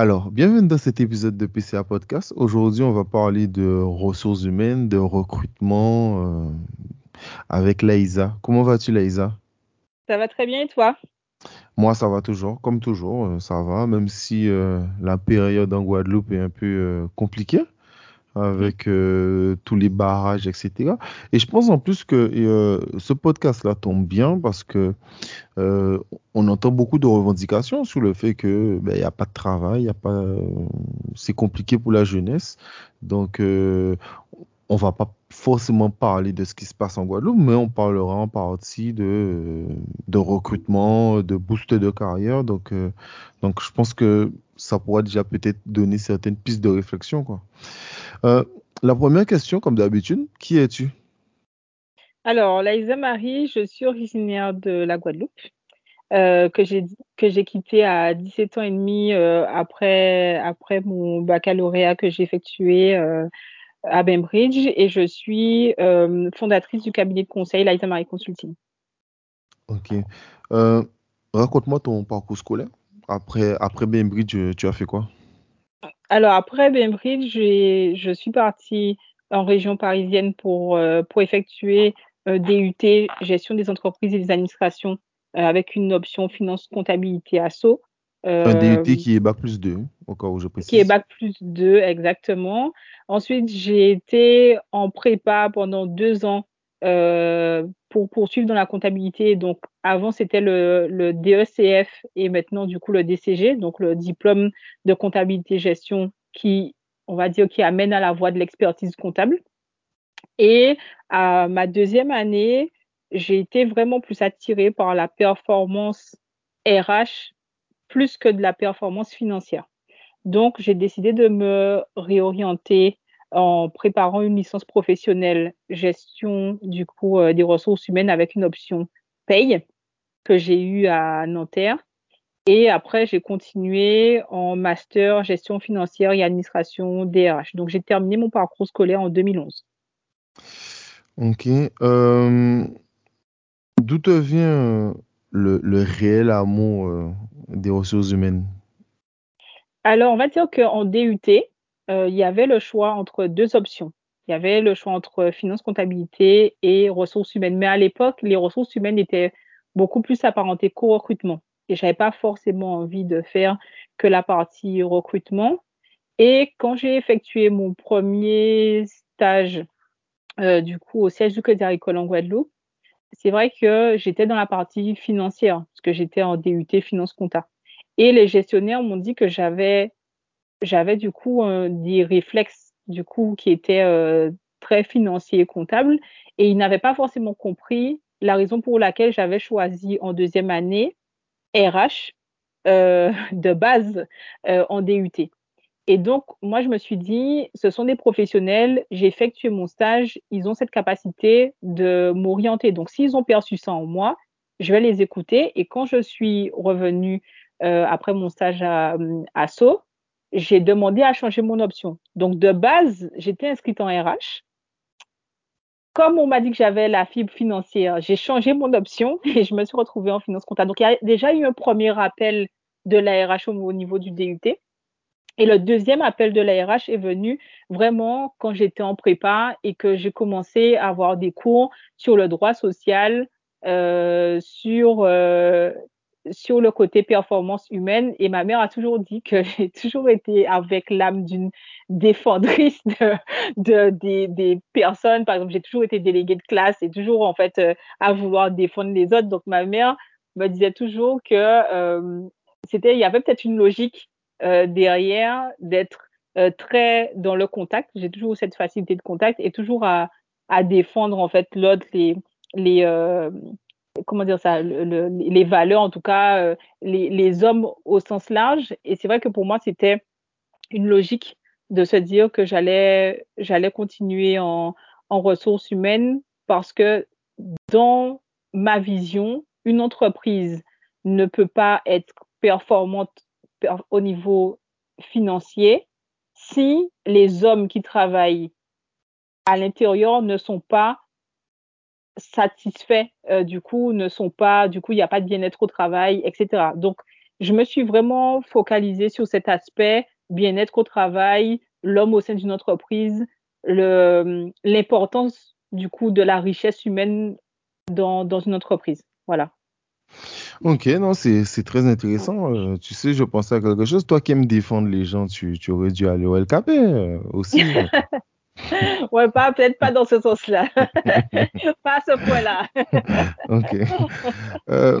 Alors, bienvenue dans cet épisode de PCA Podcast. Aujourd'hui, on va parler de ressources humaines, de recrutement euh, avec Laïsa. Comment vas-tu, Laïsa? Ça va très bien et toi? Moi, ça va toujours, comme toujours, euh, ça va, même si euh, la période en Guadeloupe est un peu compliquée avec euh, tous les barrages, etc. Et je pense en plus que euh, ce podcast-là tombe bien parce que euh, on entend beaucoup de revendications sur le fait que ben, il n'y a pas de travail, y a pas, c'est compliqué pour la jeunesse. Donc, on va pas forcément parler de ce qui se passe en Guadeloupe, mais on parlera en partie de, de recrutement, de boost de carrière. Donc, donc, je pense que ça pourrait déjà peut-être donner certaines pistes de réflexion, quoi. Euh, la première question, comme d'habitude, qui es-tu? Alors, Laïsa Marie, je suis originaire de la Guadeloupe, euh, que j'ai quitté à 17 ans et demi euh, après, après mon baccalauréat que j'ai effectué à Bainbridge et je suis fondatrice du cabinet de conseil Laïsa Marie Consulting. Ok. Raconte-moi ton parcours scolaire. Après, après Bainbridge, tu as fait quoi? Alors après Bainbridge, je suis partie en région parisienne pour, euh, pour effectuer euh, DUT, gestion des entreprises et des administrations, euh, avec une option finance comptabilité asso. Un DUT qui est Bac plus 2, encore où je précise. Qui est Bac plus 2, exactement. Ensuite, j'ai été en prépa pendant deux ans pour poursuivre dans la comptabilité. Donc, avant, c'était le, le, DECF et maintenant, du coup, le DCG, donc le diplôme de comptabilité gestion qui, on va dire, qui amène à la voie de l'expertise comptable. Et à ma deuxième année, j'ai été vraiment plus attirée par la performance RH plus que de la performance financière. Donc, j'ai décidé de me réorienter en préparant une licence professionnelle gestion du coup euh, des ressources humaines avec une option paye que j'ai eu à Nanterre. Et après, j'ai continué en master gestion financière et administration DRH. Donc, j'ai terminé mon parcours scolaire en 2011. Ok. Euh, d'où te vient le, le réel amour euh, des ressources humaines? Alors, on va dire qu'en DUT, euh, il y avait le choix entre deux options. Il y avait le choix entre finance, comptabilité et ressources humaines. Mais à l'époque, les ressources humaines étaient beaucoup plus apparentées qu'au recrutement. Et j'avais pas forcément envie de faire que la partie recrutement. Et quand j'ai effectué mon premier stage, euh, du coup, au siège du Crédit Agricole en Guadeloupe, c'est vrai que j'étais dans la partie financière, parce que j'étais en DUT finance compta. Et les gestionnaires m'ont dit que j'avais j'avais du coup euh, des réflexes du coup qui étaient euh, très financiers et comptables et ils n'avaient pas forcément compris la raison pour laquelle j'avais choisi en deuxième année RH euh, de base en DUT. Et donc, moi, je me suis dit, ce sont des professionnels, j'ai effectué mon stage, ils ont cette capacité de m'orienter. Donc, s'ils ont perçu ça en moi, je vais les écouter. Et quand je suis revenue après mon stage à, à Sceaux, j'ai demandé à changer mon option. Donc, de base, j'étais inscrite en RH. Comme on m'a dit que j'avais la fibre financière, j'ai changé mon option et je me suis retrouvée en finance comptable. Donc, il y a déjà eu un premier appel de la RH au niveau du DUT. Et le deuxième appel de la RH est venu vraiment quand j'étais en prépa et que j'ai commencé à avoir des cours sur le droit social, euh, sur euh, sur le côté performance humaine et ma mère a toujours dit que j'ai toujours été avec l'âme d'une défendrice de, des, personnes. Par exemple, j'ai toujours été déléguée de classe et toujours en fait euh, à vouloir défendre les autres. Donc ma mère me disait toujours que euh, c'était, il y avait peut-être une logique euh, derrière d'être très dans le contact. J'ai toujours cette facilité de contact et toujours à, à défendre en fait l'autre, les, les comment dire ça, les valeurs, en tout cas, euh, les, hommes au sens large. Et c'est vrai que pour moi, c'était une logique de se dire que j'allais, continuer en ressources humaines parce que dans ma vision, une entreprise ne peut pas être performante au niveau financier si les hommes qui travaillent à l'intérieur ne sont pas satisfaits euh, du coup ne sont pas du coup il n'y a pas de bien-être au travail etc donc je me suis vraiment focalisée sur cet aspect bien-être au travail, l'homme au sein d'une entreprise, l'importance du coup de la richesse humaine dans, dans une entreprise. Voilà. Ok, non, c'est très intéressant. Euh, tu sais, je pensais à quelque chose. Toi qui aimes défendre les gens, tu, tu aurais dû aller au LKP euh, aussi. ouais, pas peut-être pas dans ce sens-là. pas à ce point-là. ok. Euh,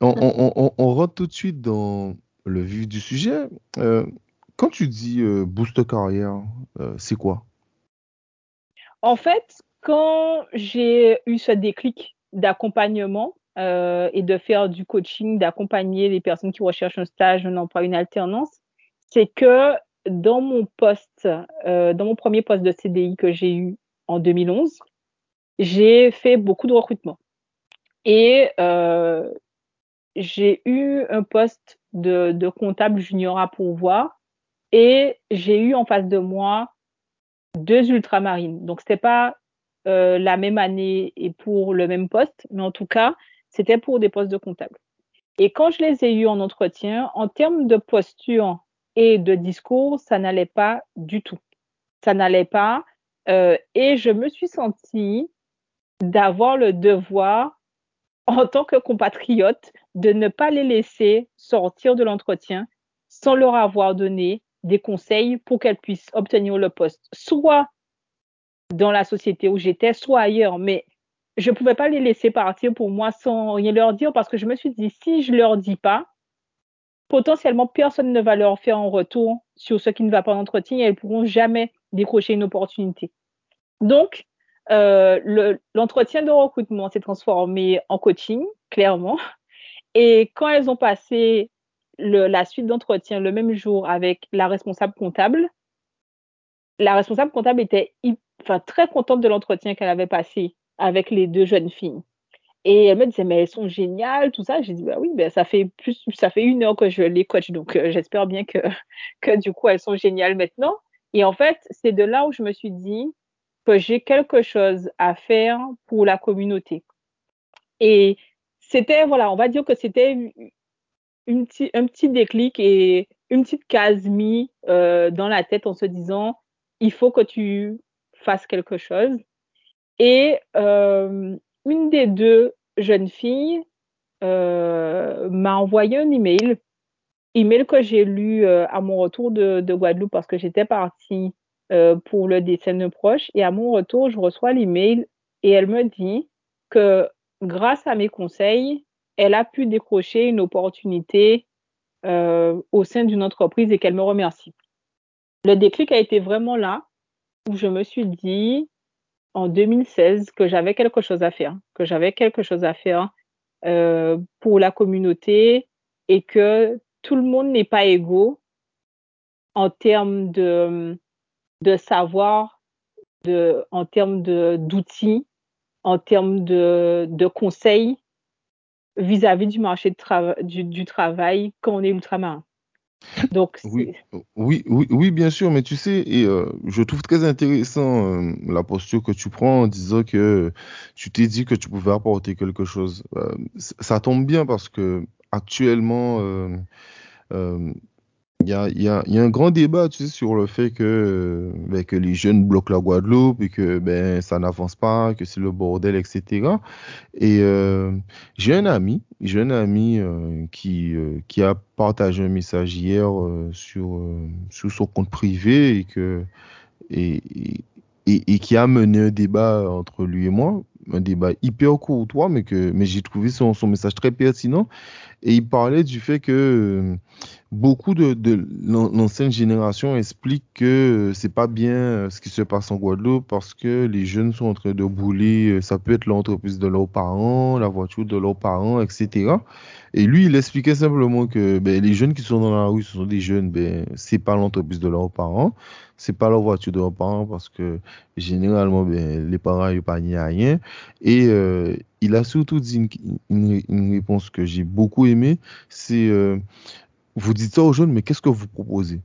on, on, on, on, rentre tout de suite dans le vif du sujet. quand tu dis boost carrière, c'est quoi? En fait, quand j'ai eu ce déclic d'accompagnement, euh, et de faire du coaching, d'accompagner les personnes qui recherchent un stage, un emploi, une alternance, c'est que dans mon poste, euh, dans mon premier poste de CDI que j'ai eu en 2011, j'ai fait beaucoup de recrutement. Et euh, j'ai eu un poste de, comptable junior à pourvoir et j'ai eu en face de moi deux ultramarines. Donc, c'était pas euh, la même année et pour le même poste, mais en tout cas, c'était pour des postes de comptable. Et quand je les ai eus en entretien, en termes de posture et de discours, ça n'allait pas du tout. Ça n'allait pas. Euh, et je me suis sentie d'avoir le devoir, en tant que compatriote, de ne pas les laisser sortir de l'entretien sans leur avoir donné des conseils pour qu'elles puissent obtenir le poste, soit dans la société où j'étais, soit ailleurs. Mais je pouvais pas les laisser partir pour moi sans rien leur dire parce que je me suis dit, si je leur dis pas, potentiellement personne ne va leur faire un retour sur ce qui ne va pas en entretien et elles pourront jamais décrocher une opportunité. Donc, euh, l'entretien de recrutement s'est transformé en coaching, clairement. Et quand elles ont passé la suite d'entretien le même jour avec la responsable comptable, la responsable comptable était très contente de l'entretien qu'elle avait passé avec les deux jeunes filles. Et elle me disait, mais elles sont géniales, tout ça. J'ai dit, bah oui, ben, ça fait plus, ça fait une heure que je les coach, donc euh, j'espère bien que, que du coup, elles sont géniales maintenant. Et en fait, c'est de là où je me suis dit que j'ai quelque chose à faire pour la communauté. Et c'était, voilà, on va dire que c'était un petit déclic et une petite case mise euh, dans la tête en se disant, il faut que tu fasses quelque chose. Et euh, une des deux jeunes filles euh, m'a envoyé un email, email que j'ai lu euh, à mon retour de, de Guadeloupe parce que j'étais partie euh, pour le décès proche. Et à mon retour, je reçois l'email et elle me dit que grâce à mes conseils, elle a pu décrocher une opportunité au sein d'une entreprise et qu'elle me remercie. Le déclic a été vraiment là où je me suis dit, en 2016 que j'avais quelque chose à faire, que j'avais quelque chose à faire euh, pour la communauté et que tout le monde n'est pas égaux en termes de, savoir, de, en termes d'outils, en termes de, conseils vis-à-vis du marché du, du, travail quand on est ultramarin. Donc, oui, oui, oui, oui, bien sûr, mais tu sais, et euh, je trouve très intéressant euh, la posture que tu prends en disant que tu t'es dit que tu pouvais apporter quelque chose. Euh, ça tombe bien parce que actuellement, il y a, un grand débat tu sais, sur le fait que, ben, que les jeunes bloquent la Guadeloupe et que ben, ça n'avance pas, que c'est le bordel, etc. Et euh, j'ai un ami, j'ai un ami euh, qui, euh, a partagé un message hier euh, sur, son compte privé et, qui a mené un débat entre lui et moi, un débat hyper courtois, mais, mais j'ai trouvé son message très pertinent. Et il parlait du fait que beaucoup de, de l'ancienne génération expliquent que c'est pas bien euh, ce qui se passe en Guadeloupe parce que les jeunes sont en train de bouler, euh, ça peut être l'entreprise de leurs parents, la voiture de leurs parents, etc. Et lui, il expliquait simplement que ben, les jeunes qui sont dans la rue, ce sont des jeunes, ben, c'est pas l'entreprise de leurs parents, c'est pas leur voiture de leurs parents parce que généralement, ben, les parents n'ont pas à rien. Et euh, il a surtout dit une, réponse que j'ai beaucoup aimée, c'est euh, vous dites ça aux jeunes, mais qu'est-ce que vous proposez?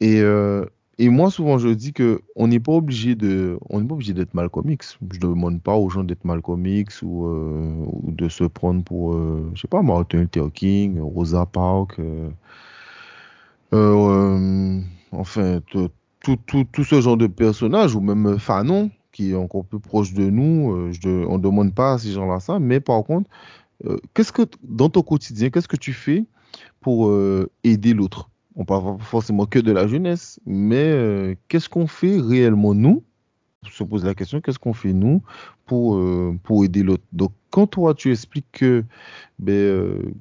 Et euh, et moi, souvent, je dis que on n'est pas obligé de, on n'est pas obligé d'être Malcolm X. Je ne demande pas aux gens d'être Malcolm X ou, euh, ou de se prendre pour, euh, je sais pas, Martin Luther King, Rosa Parks, euh, enfin, tout, tout, tout, ce genre de personnages, ou même Fanon, qui est encore plus proche de nous. on ne demande pas à ces gens-là ça, mais par contre, qu'est-ce que, dans ton quotidien, qu'est-ce que tu fais pour euh, aider l'autre? On parle forcément que de la jeunesse, mais euh, qu'est-ce qu'on fait réellement nous? On se pose la question, qu'est-ce qu'on fait nous pour, euh, pour aider l'autre? Donc, quand toi, tu expliques que, ben,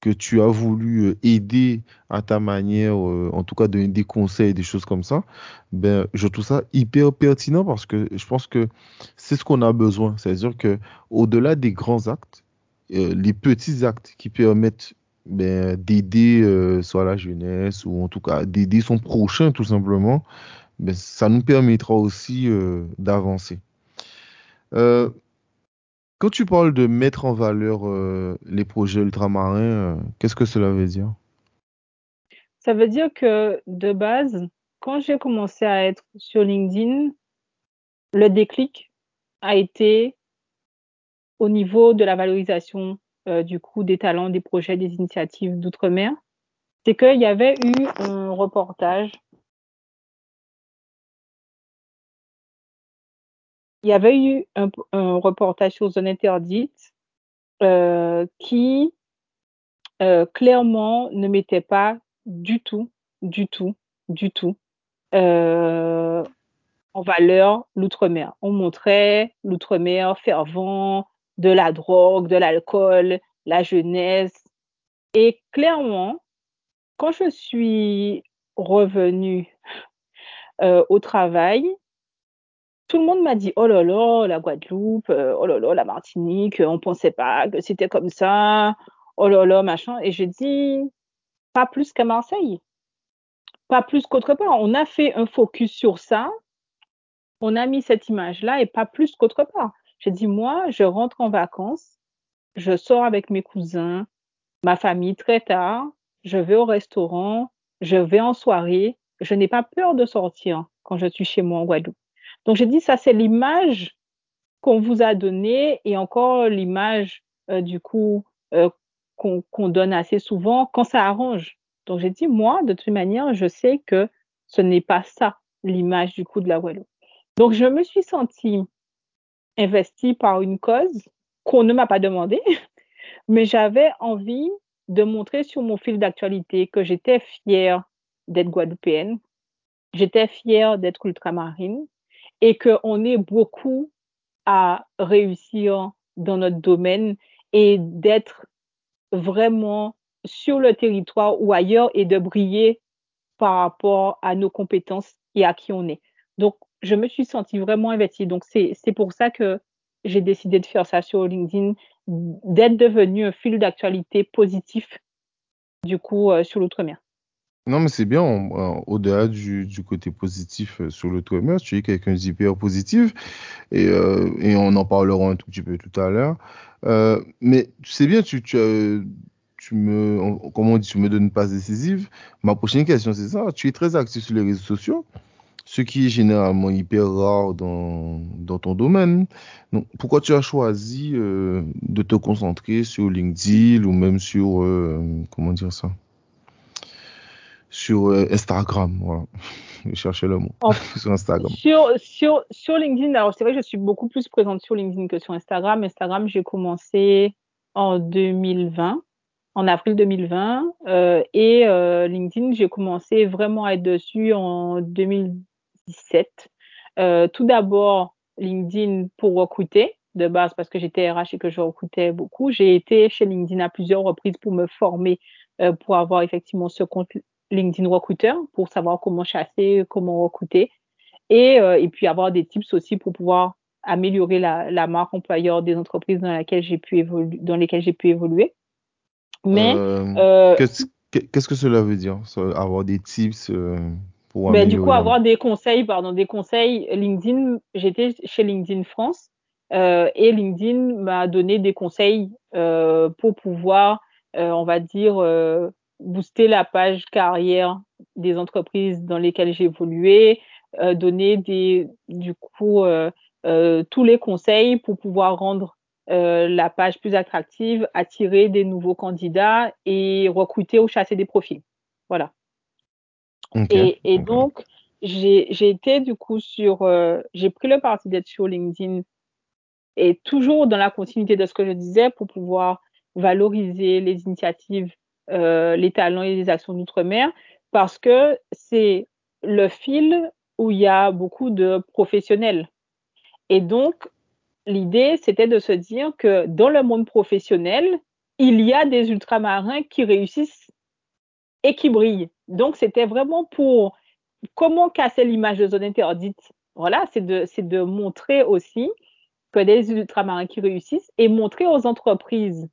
que tu as voulu aider à ta manière, en tout cas donner des conseils, des choses comme ça, ben, je trouve ça hyper pertinent parce que je pense que c'est ce qu'on a besoin. C'est-à-dire que au-delà des grands actes, les petits actes qui permettent ben, d'aider euh, soit la jeunesse ou en tout cas d'aider son prochain tout simplement, ben, ça nous permettra aussi euh, d'avancer. Euh, quand tu parles de mettre en valeur les projets ultramarins, qu'est-ce que cela veut dire? Ça veut dire que de base, quand j'ai commencé à être sur LinkedIn, le déclic a été au niveau de la valorisation euh, du coup des talents, des projets, des initiatives d'outre-mer. C'est qu'il y avait eu un reportage. Il y avait eu un, reportage sur Zone Interdite euh, qui euh, clairement ne mettait pas du tout, du tout, du tout en valeur l'outre-mer. On montrait l'outre-mer fervent, de la drogue, de l'alcool, la jeunesse. Et clairement, quand je suis revenue euh, au travail, tout le monde m'a dit oh là là, la Guadeloupe, euh, oh là là, la Martinique, on pensait pas que c'était comme ça, oh là là, machin. Et j'ai dit pas plus qu'à Marseille, pas plus qu'autre part. On a fait un focus sur ça, on a mis cette image-là et pas plus qu'autre part. J'ai dit moi, je rentre en vacances, je sors avec mes cousins, ma famille très tard, je vais au restaurant, je vais en soirée, je n'ai pas peur de sortir quand je suis chez moi en Guadeloupe. Donc j'ai dit ça c'est l'image qu'on vous a donnée et encore l'image euh, du coup euh, qu'on donne assez souvent quand ça arrange. Donc j'ai dit moi de toute manière je sais que ce n'est pas ça l'image du coup de la Guadeloupe. Donc je me suis sentie investie par une cause qu'on ne m'a pas demandé, mais j'avais envie de montrer sur mon fil d'actualité que j'étais fière d'être guadeloupéenne, j'étais fière d'être ultramarine et qu'on est beaucoup à réussir dans notre domaine et d'être vraiment sur le territoire ou ailleurs et de briller par rapport à nos compétences et à qui on est. Donc, je me suis sentie vraiment investie. Donc, c'est pour ça que j'ai décidé de faire ça sur LinkedIn, d'être devenu un fil d'actualité positif, du coup, euh, sur l'outre-mer. Non, mais c'est bien, on- au-delà du, côté positif euh, sur l'outre-mer, tu es quelqu'un d'hyper positif et, euh, on en parlera un tout petit peu tout à l'heure. Euh, mais sais bien, tu, tu, tu me, comment on dit, tu me donnes une passe décisive. Ma prochaine question, c'est ça. Tu es très actif sur les réseaux sociaux, ce qui est généralement hyper rare dans, dans ton domaine. Donc, pourquoi tu as choisi euh, de te concentrer sur LinkedIn ou même sur, euh, comment dire ça? Sur euh, Instagram, voilà. Je cherchais le mot. En- Sur Instagram. Sur, sur, sur LinkedIn, alors c'est vrai que je suis beaucoup plus présente sur LinkedIn que sur Instagram. Instagram, j'ai commencé en 2020, en avril 2020, euh, et euh, LinkedIn, j'ai commencé vraiment à être dessus en 2017. Euh, tout d'abord, LinkedIn pour recruter de base parce que j'étais RH et que je recrutais beaucoup. J'ai été chez LinkedIn à plusieurs reprises pour me former, euh, pour avoir effectivement ce compte LinkedIn recruteur, pour savoir comment chasser, comment recruter, et, euh, et puis avoir des tips aussi pour pouvoir améliorer la, la marque employeur des entreprises dans, laquelle j'ai pu évoluer, dans lesquelles j'ai pu évoluer. Mais qu'est-ce, qu'est-ce que cela veut dire, avoir des tips Ben, du coup, avoir des conseils, pardon, des conseils LinkedIn. J'étais chez LinkedIn France euh, et LinkedIn m'a donné des conseils euh, pour pouvoir, euh, on va dire, euh, booster la page carrière des entreprises dans lesquelles j'ai évolué, euh, donner des, du coup euh, euh, tous les conseils pour pouvoir rendre la page plus attractive, attirer des nouveaux candidats et recruter ou chasser des profils. Voilà. Et, et donc, j'ai été du coup sur, j'ai pris le parti d'être sur LinkedIn et toujours dans la continuité de ce que je disais pour pouvoir valoriser les initiatives, euh, les talents et les actions d'outre-mer parce que c'est le fil où il y a beaucoup de professionnels. Et donc, l'idée, c'était de se dire que dans le monde professionnel, il y a des ultramarins qui réussissent et qui brillent. Donc, c'était vraiment pour comment casser l'image de zone interdite. Voilà, c'est de, de montrer aussi que des ultramarins qui réussissent et montrer aux entreprises,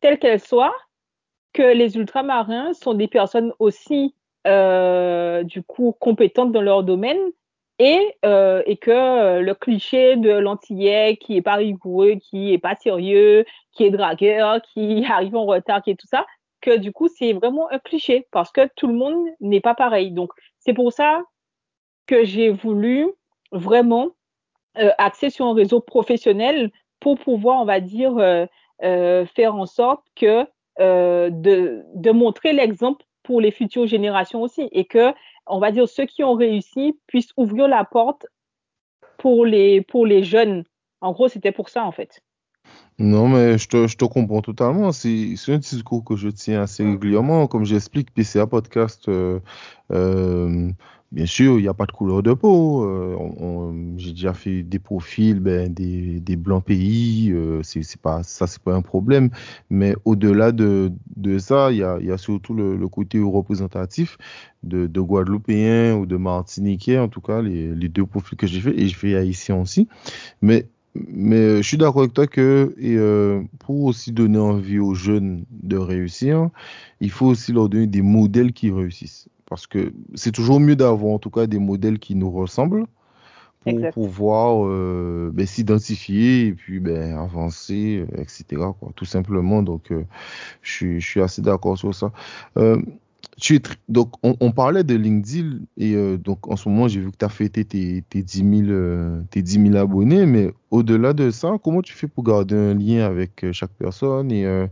telles qu'elles soient, que les ultramarins sont des personnes aussi euh, du coup compétentes dans leur domaine et, euh, et que le cliché de l'antillais qui est pas rigoureux, qui est pas sérieux, qui est dragueur, qui arrive en retard, qui est tout ça, du coup c'est vraiment un cliché parce que tout le monde n'est pas pareil. Donc c'est pour ça que j'ai voulu vraiment euh, axer sur un réseau professionnel pour pouvoir, on va dire, euh, euh, faire en sorte que de, montrer l'exemple pour les futures générations aussi et que, on va dire, ceux qui ont réussi puissent ouvrir la porte pour les jeunes. En gros, c'était pour ça, en fait. Non, mais je te, je te comprends totalement. C'est un discours que je tiens assez régulièrement. Comme j'explique, PCA Podcast, euh, euh, bien sûr, il n'y a pas de couleur de peau. Euh, J'ai déjà fait des profils ben, des, des blancs pays. C'est pas ça, c'est pas un problème. Mais au-delà de, de ça, il y a, y a surtout le, le côté représentatif de, de Guadeloupéens ou de Martiniquais, en tout cas, les, les deux profils que j'ai fait. Et je fais haïtien aussi. Mais mais euh, je suis d'accord avec toi que et, euh, pour aussi donner envie aux jeunes de réussir, il faut aussi leur donner des modèles qui réussissent. Parce que c'est toujours mieux d'avoir en tout cas des modèles qui nous ressemblent pour pouvoir euh, ben, s'identifier et puis ben, avancer, etc. Quoi, tout simplement. Donc, euh, je, suis, je suis assez d'accord sur ça. Euh, donc, on, parlait de LinkedIn et euh, donc en ce moment, j'ai vu que tu as fêté tes, tes, 10 000, euh, tes 10 000 abonnés, mais au-delà de ça, comment tu fais pour garder un lien avec euh, chaque personne et euh,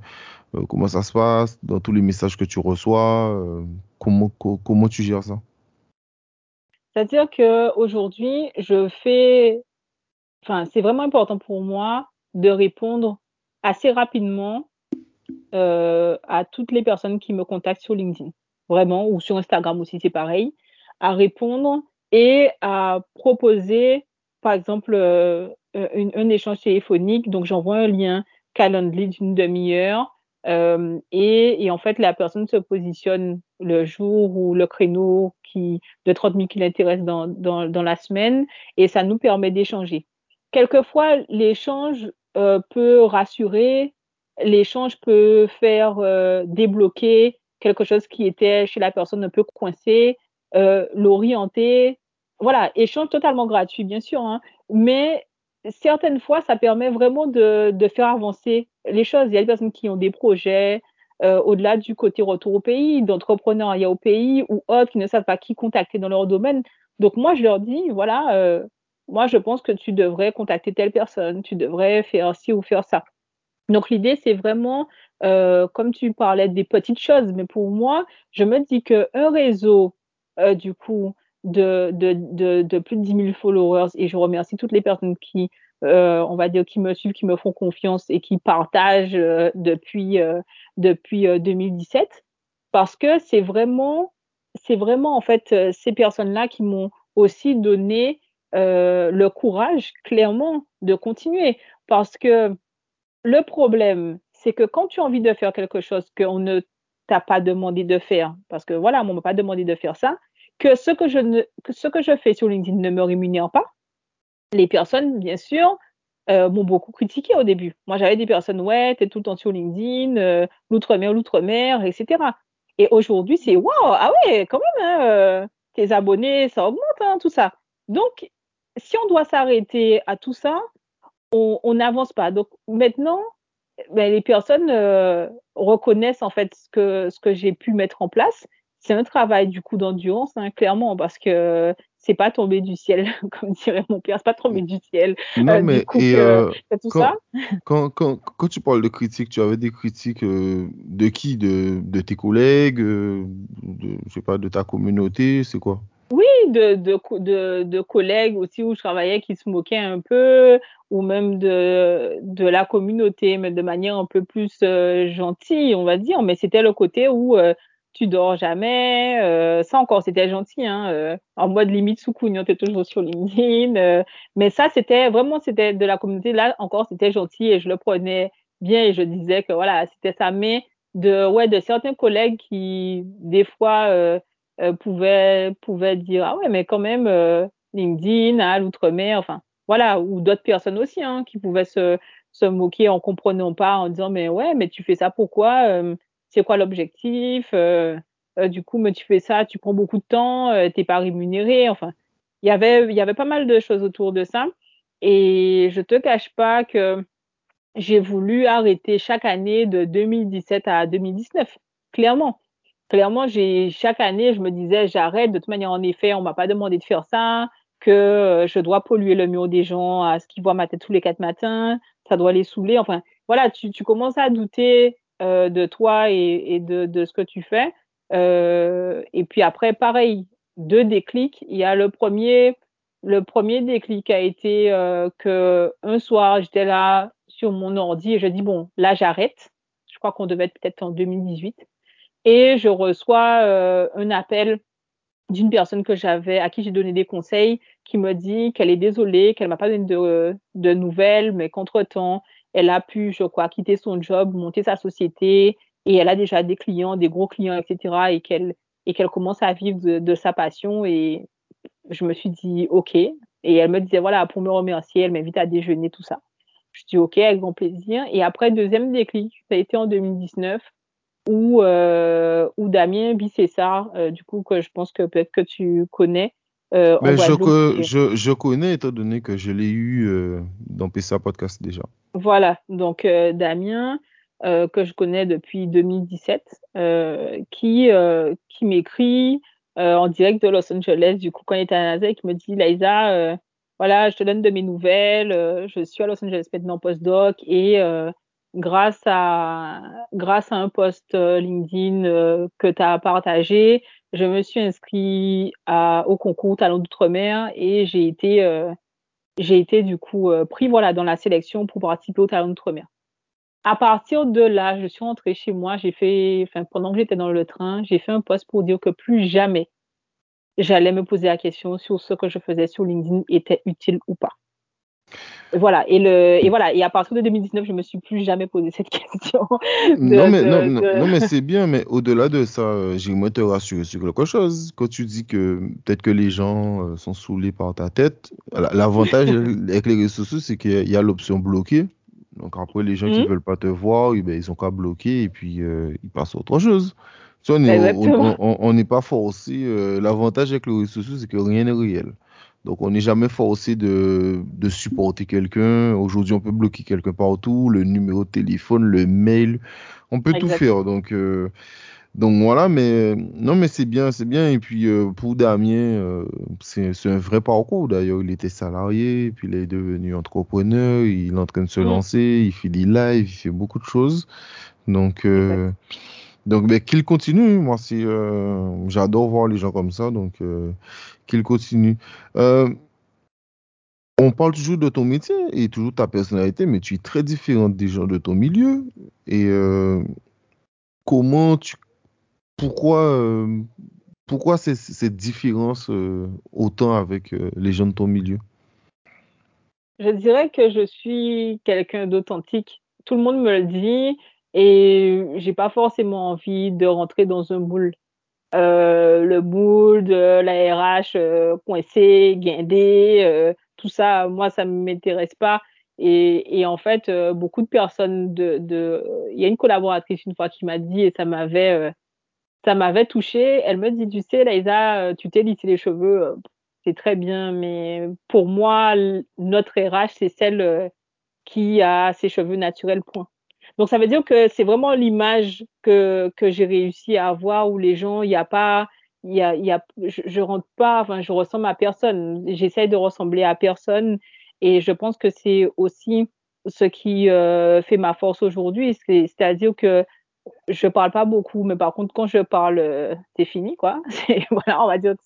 euh, comment ça se passe dans tous les messages que tu reçois euh, comment, co comment tu gères ça? C'est-à-dire qu'aujourd'hui, je fais, enfin, c'est vraiment important pour moi de répondre assez rapidement à toutes les personnes qui me contactent sur LinkedIn vraiment, ou sur Instagram aussi, c'est pareil, à répondre et à proposer, par exemple, euh, une, un échange téléphonique. Donc, j'envoie un lien Calendly d'une demi-heure. Euh, et, et, en fait, la personne se positionne le jour ou le créneau qui, de 30 000 qui l'intéresse dans, dans, dans, la semaine et ça nous permet d'échanger. Quelquefois, l'échange euh, peut rassurer, l'échange peut faire euh, débloquer quelque chose qui était chez la personne un peu coincé, euh, l'orienter. Voilà, échange totalement gratuit, bien sûr, hein, mais certaines fois, ça permet vraiment de, de, faire avancer les choses. Il y a des personnes qui ont des projets euh, au-delà du côté retour au pays, d'entrepreneuriat au pays ou autres qui ne savent pas qui contacter dans leur domaine. Donc moi, je leur dis, voilà, euh, moi, je pense que tu devrais contacter telle personne, tu devrais faire ci ou faire ça. Donc l'idée, c'est vraiment euh, comme tu parlais des petites choses, mais pour moi, je me dis qu'un réseau, euh, du coup, de, de, de, plus de 10 000 followers, et je remercie toutes les personnes qui, euh, on va dire, qui me suivent, qui me font confiance et qui partagent depuis, depuis 2017, parce que c'est vraiment, c'est vraiment, en fait, ces personnes-là qui m'ont aussi donné le courage, clairement, de continuer. Parce que le problème, c'est que quand tu as envie de faire quelque chose qu'on ne t'a pas demandé de faire, parce que voilà, on ne m'a pas demandé de faire ça, que ce que, je ne, ce que je fais sur LinkedIn ne me rémunère pas, les personnes, bien sûr, euh, m'ont beaucoup critiqué au début. Moi, j'avais des personnes, ouais, t'es tout le temps sur LinkedIn, euh, l'outre-mer, l'outre-mer, etc. Et aujourd'hui, c'est waouh, ah ouais, quand même, hein, euh, tes abonnés, ça augmente, hein, tout ça. Donc, si on doit s'arrêter à tout ça, on n'avance pas. Donc, maintenant, ben, les personnes euh, reconnaissent en fait ce que, ce que j'ai pu mettre en place. C'est un travail du coup d'endurance, hein, clairement, parce que c'est pas tombé du ciel, comme dirait mon père, c'est pas tombé du ciel. Non, Euh, mais du coup, et, que- euh, tout quand, ça? quand, quand, quand tu parles de critiques, tu avais des critiques de qui? De, de tes collègues, de, je sais pas, de ta communauté, c'est quoi? Oui, de, de, de, de collègues aussi où je travaillais qui se moquaient un peu, ou même de, de la communauté, mais de manière un peu plus euh, gentille, on va dire. Mais c'était le côté où euh, tu dors jamais. euh, ça encore, c'était gentil, hein, euh, en mode limite sous couignon, t'es toujours sur LinkedIn. euh, mais ça, c'était vraiment, c'était de la communauté. Là encore, c'était gentil et je le prenais bien et je disais que voilà, c'était ça. Mais de, ouais, de certains collègues qui, des fois, euh, pouvaient, dire ah ouais mais quand même euh, LinkedIn à l'outre-mer enfin voilà ou d'autres personnes aussi hein, qui pouvaient se, se moquer en comprenant pas en disant mais ouais mais tu fais ça pourquoi Euh, c'est quoi l'objectif Euh, du coup mais tu fais ça tu prends beaucoup de temps t'es pas rémunéré enfin il y avait il y avait pas mal de choses autour de ça. Et je te cache pas que j'ai voulu arrêter chaque année de 2017 à 2019 clairement clairement, j'ai chaque année, je me disais, j'arrête. De toute manière, en effet, on m'a pas demandé de faire ça, que euh, je dois polluer le mur des gens à ce qu'ils voient ma tête tous les quatre matins, ça doit les saouler. Enfin, voilà, tu, tu commences à douter euh, de toi et, et de, de, ce que tu fais. Euh, et puis après, pareil, deux déclics. Il y a le premier, le premier déclic a été euh, que un soir, j'étais là sur mon ordi et je dis bon, là, j'arrête. Je crois qu'on devait être peut-être en 2018 et je reçois euh, un appel d'une personne que j'avais à qui j'ai donné des conseils qui me dit qu'elle est désolée, qu'elle m'a pas donné de, de nouvelles, mais qu'entre-temps, elle a pu, je crois, quitter son job, monter sa société et elle a déjà des clients, des gros clients, etc. et qu'elle et qu'elle commence à vivre de, de, sa passion et je me suis dit OK et elle me disait voilà pour me remercier, elle m'invite à déjeuner tout ça. Je dis OK avec grand plaisir et après deuxième déclic, ça a été en 2019 euh, où Damien Bicessar, euh, du coup, que je pense que peut-être que tu connais. Euh, Mais je, je, je connais, étant donné que je l'ai eu euh, dans PCA Podcast déjà. Voilà, donc Damien, que je connais depuis 2017, euh, qui, qui m'écrit en direct de Los Angeles, du coup, quand il était à NASA, qui me dit, Liza, voilà, je te donne de mes nouvelles, je suis à Los Angeles maintenant postdoc et grâce à grâce à un post euh, LinkedIn euh, que tu as partagé, je me suis inscrit à, au concours Talent d'outre-mer et j'ai été euh, j'ai été du coup pris voilà dans la sélection pour participer au Talent d'outre-mer. À partir de là, je suis rentrée chez moi, j'ai fait enfin pendant que j'étais dans le train, j'ai fait un post pour dire que plus jamais j'allais me poser la question sur ce que je faisais sur LinkedIn était utile ou pas. Voilà, et, le, et voilà, et à partir de 2019, je me suis plus jamais posé cette question. De, Non, mais, de, non, non, de... non, mais c'est bien, mais au-delà de ça, euh, j'aimerais te rassurer sur quelque chose. Quand tu dis que peut-être que les gens euh, sont saoulés par ta tête, la- l'avantage avec les réseaux sociaux, c'est qu'il y a- l'option bloquée. Donc après, les gens qui Hmm, veulent pas te voir, eh ben, ils ont qu'à bloquer et puis euh, ils passent à autre chose. Tu vois, on n'est pas forcé. euh, l'avantage avec les réseaux sociaux, c'est que rien n'est réel. Donc on n'est jamais forcé de, de supporter quelqu'un. Aujourd'hui, on peut bloquer quelqu'un partout, le numéro de téléphone, le mail, on peut tout faire. Donc, euh, donc voilà, mais non, mais c'est bien, c'est bien. Et puis euh, pour Damien, euh, c'est c'est un vrai parcours. D'ailleurs, il était salarié, puis il est devenu entrepreneur, il est en train de se Hmm, lancer, il fait des lives, il fait beaucoup de choses. Donc, euh, donc ben, qu'il continue. Moi, c'est, euh, j'adore voir les gens comme ça, donc euh, qu'il continue. Euh, on parle toujours de ton métier et toujours ta personnalité, mais tu es très différente des gens de ton milieu. Et euh, comment tu, pourquoi, euh, pourquoi c'est- c'est- cette différence euh, autant avec les gens de ton milieu? Je dirais que je suis quelqu'un d'authentique. Tout le monde me le dit et j'ai pas forcément envie de rentrer dans un moule. Euh, le de la RH euh, coincé, guindé, euh, tout ça, moi, ça ne m'intéresse pas. Et, et en fait, euh, beaucoup de personnes de, de... Il y a une collaboratrice une fois qui m'a dit, et ça m'avait euh, ça m'avait touchée. Elle me dit, tu sais, Laïsa, tu t'es lissé les cheveux, c'est très bien, mais pour moi, notre RH, c'est celle qui a ses cheveux naturels, point. Donc, ça veut dire que c'est vraiment l'image que, que j'ai réussi à avoir où les gens, il n'y a pas, y a, y a, je, je rentre pas, enfin, je ressemble à personne. J'essaie de ressembler à personne. Et je pense que c'est aussi ce qui euh, fait ma force aujourd'hui. C'est-à-dire que je parle pas beaucoup, mais par contre, quand je parle, euh, c'est fini, quoi. voilà, on va dire que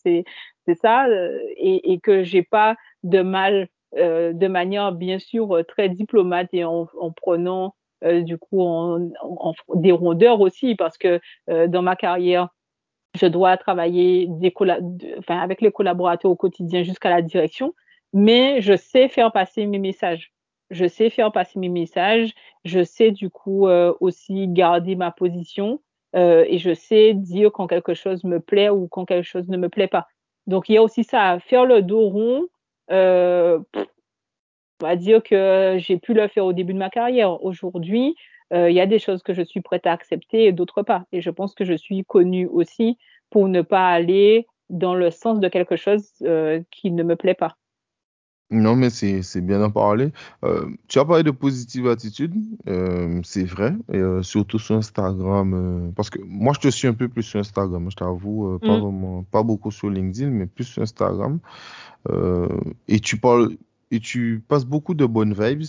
c'est ça. Euh, et, et que j'ai pas de mal de manière bien sûr très diplomate et en prenant euh, du coup en, en, des rondeurs aussi parce que euh, dans ma carrière je dois travailler des enfin, avec les collaborateurs au quotidien jusqu'à la direction mais je sais faire passer mes messages. Je sais faire passer mes messages. Je sais du coup aussi garder ma position et je sais dire quand quelque chose me plaît ou quand quelque chose ne me plaît pas. Donc il y a aussi ça faire le dos rond euh, on va dire que j'ai pu le faire au début de ma carrière. Aujourd'hui, euh, il y a des choses que je suis prête à accepter et d'autres pas. Et je pense que je suis connue aussi pour ne pas aller dans le sens de quelque chose euh, qui ne me plaît pas. Non, mais c'est bien d'en parler. Euh, tu as parlé de positive attitude, c'est vrai, et surtout sur Instagram, parce que moi je te suis un peu plus sur Instagram, je t'avoue, pas Mm. vraiment, pas beaucoup sur LinkedIn, mais plus sur Instagram. Et tu parles, et tu passes beaucoup de bonnes vibes.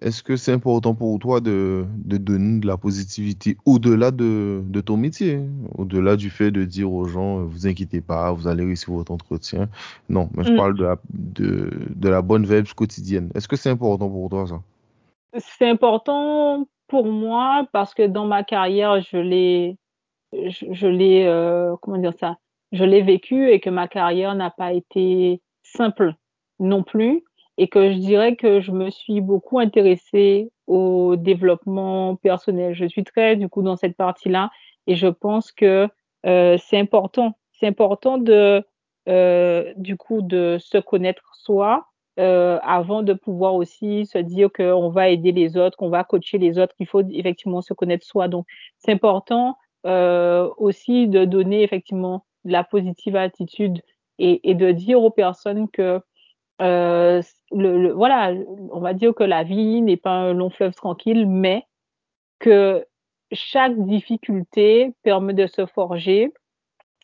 Est-ce que c'est important pour toi de, de donner de la positivité au-delà de, de ton métier, au-delà du fait de dire aux gens, euh, vous inquiétez pas, vous allez réussir votre entretien? Non, mais je Mm. parle de la, de, de la bonne vibes quotidienne. Est-ce que c'est important pour toi, ça? C'est important pour moi parce que dans ma carrière, je l'ai, je, je l'ai, euh, comment dire ça, je l'ai vécu et que ma carrière n'a pas été simple non plus et que je dirais que je me suis beaucoup intéressée au développement personnel. Je suis très du coup dans cette partie-là et je pense que euh, c'est important. C'est important de euh, du coup de se connaître soi euh, avant de pouvoir aussi se dire qu'on va aider les autres, qu'on va coacher les autres, qu'il faut effectivement se connaître soi. Donc c'est important euh, aussi de donner effectivement la positive attitude et, et de dire aux personnes que euh, voilà, on va dire que la vie n'est pas un long fleuve tranquille, mais que chaque difficulté permet de se forger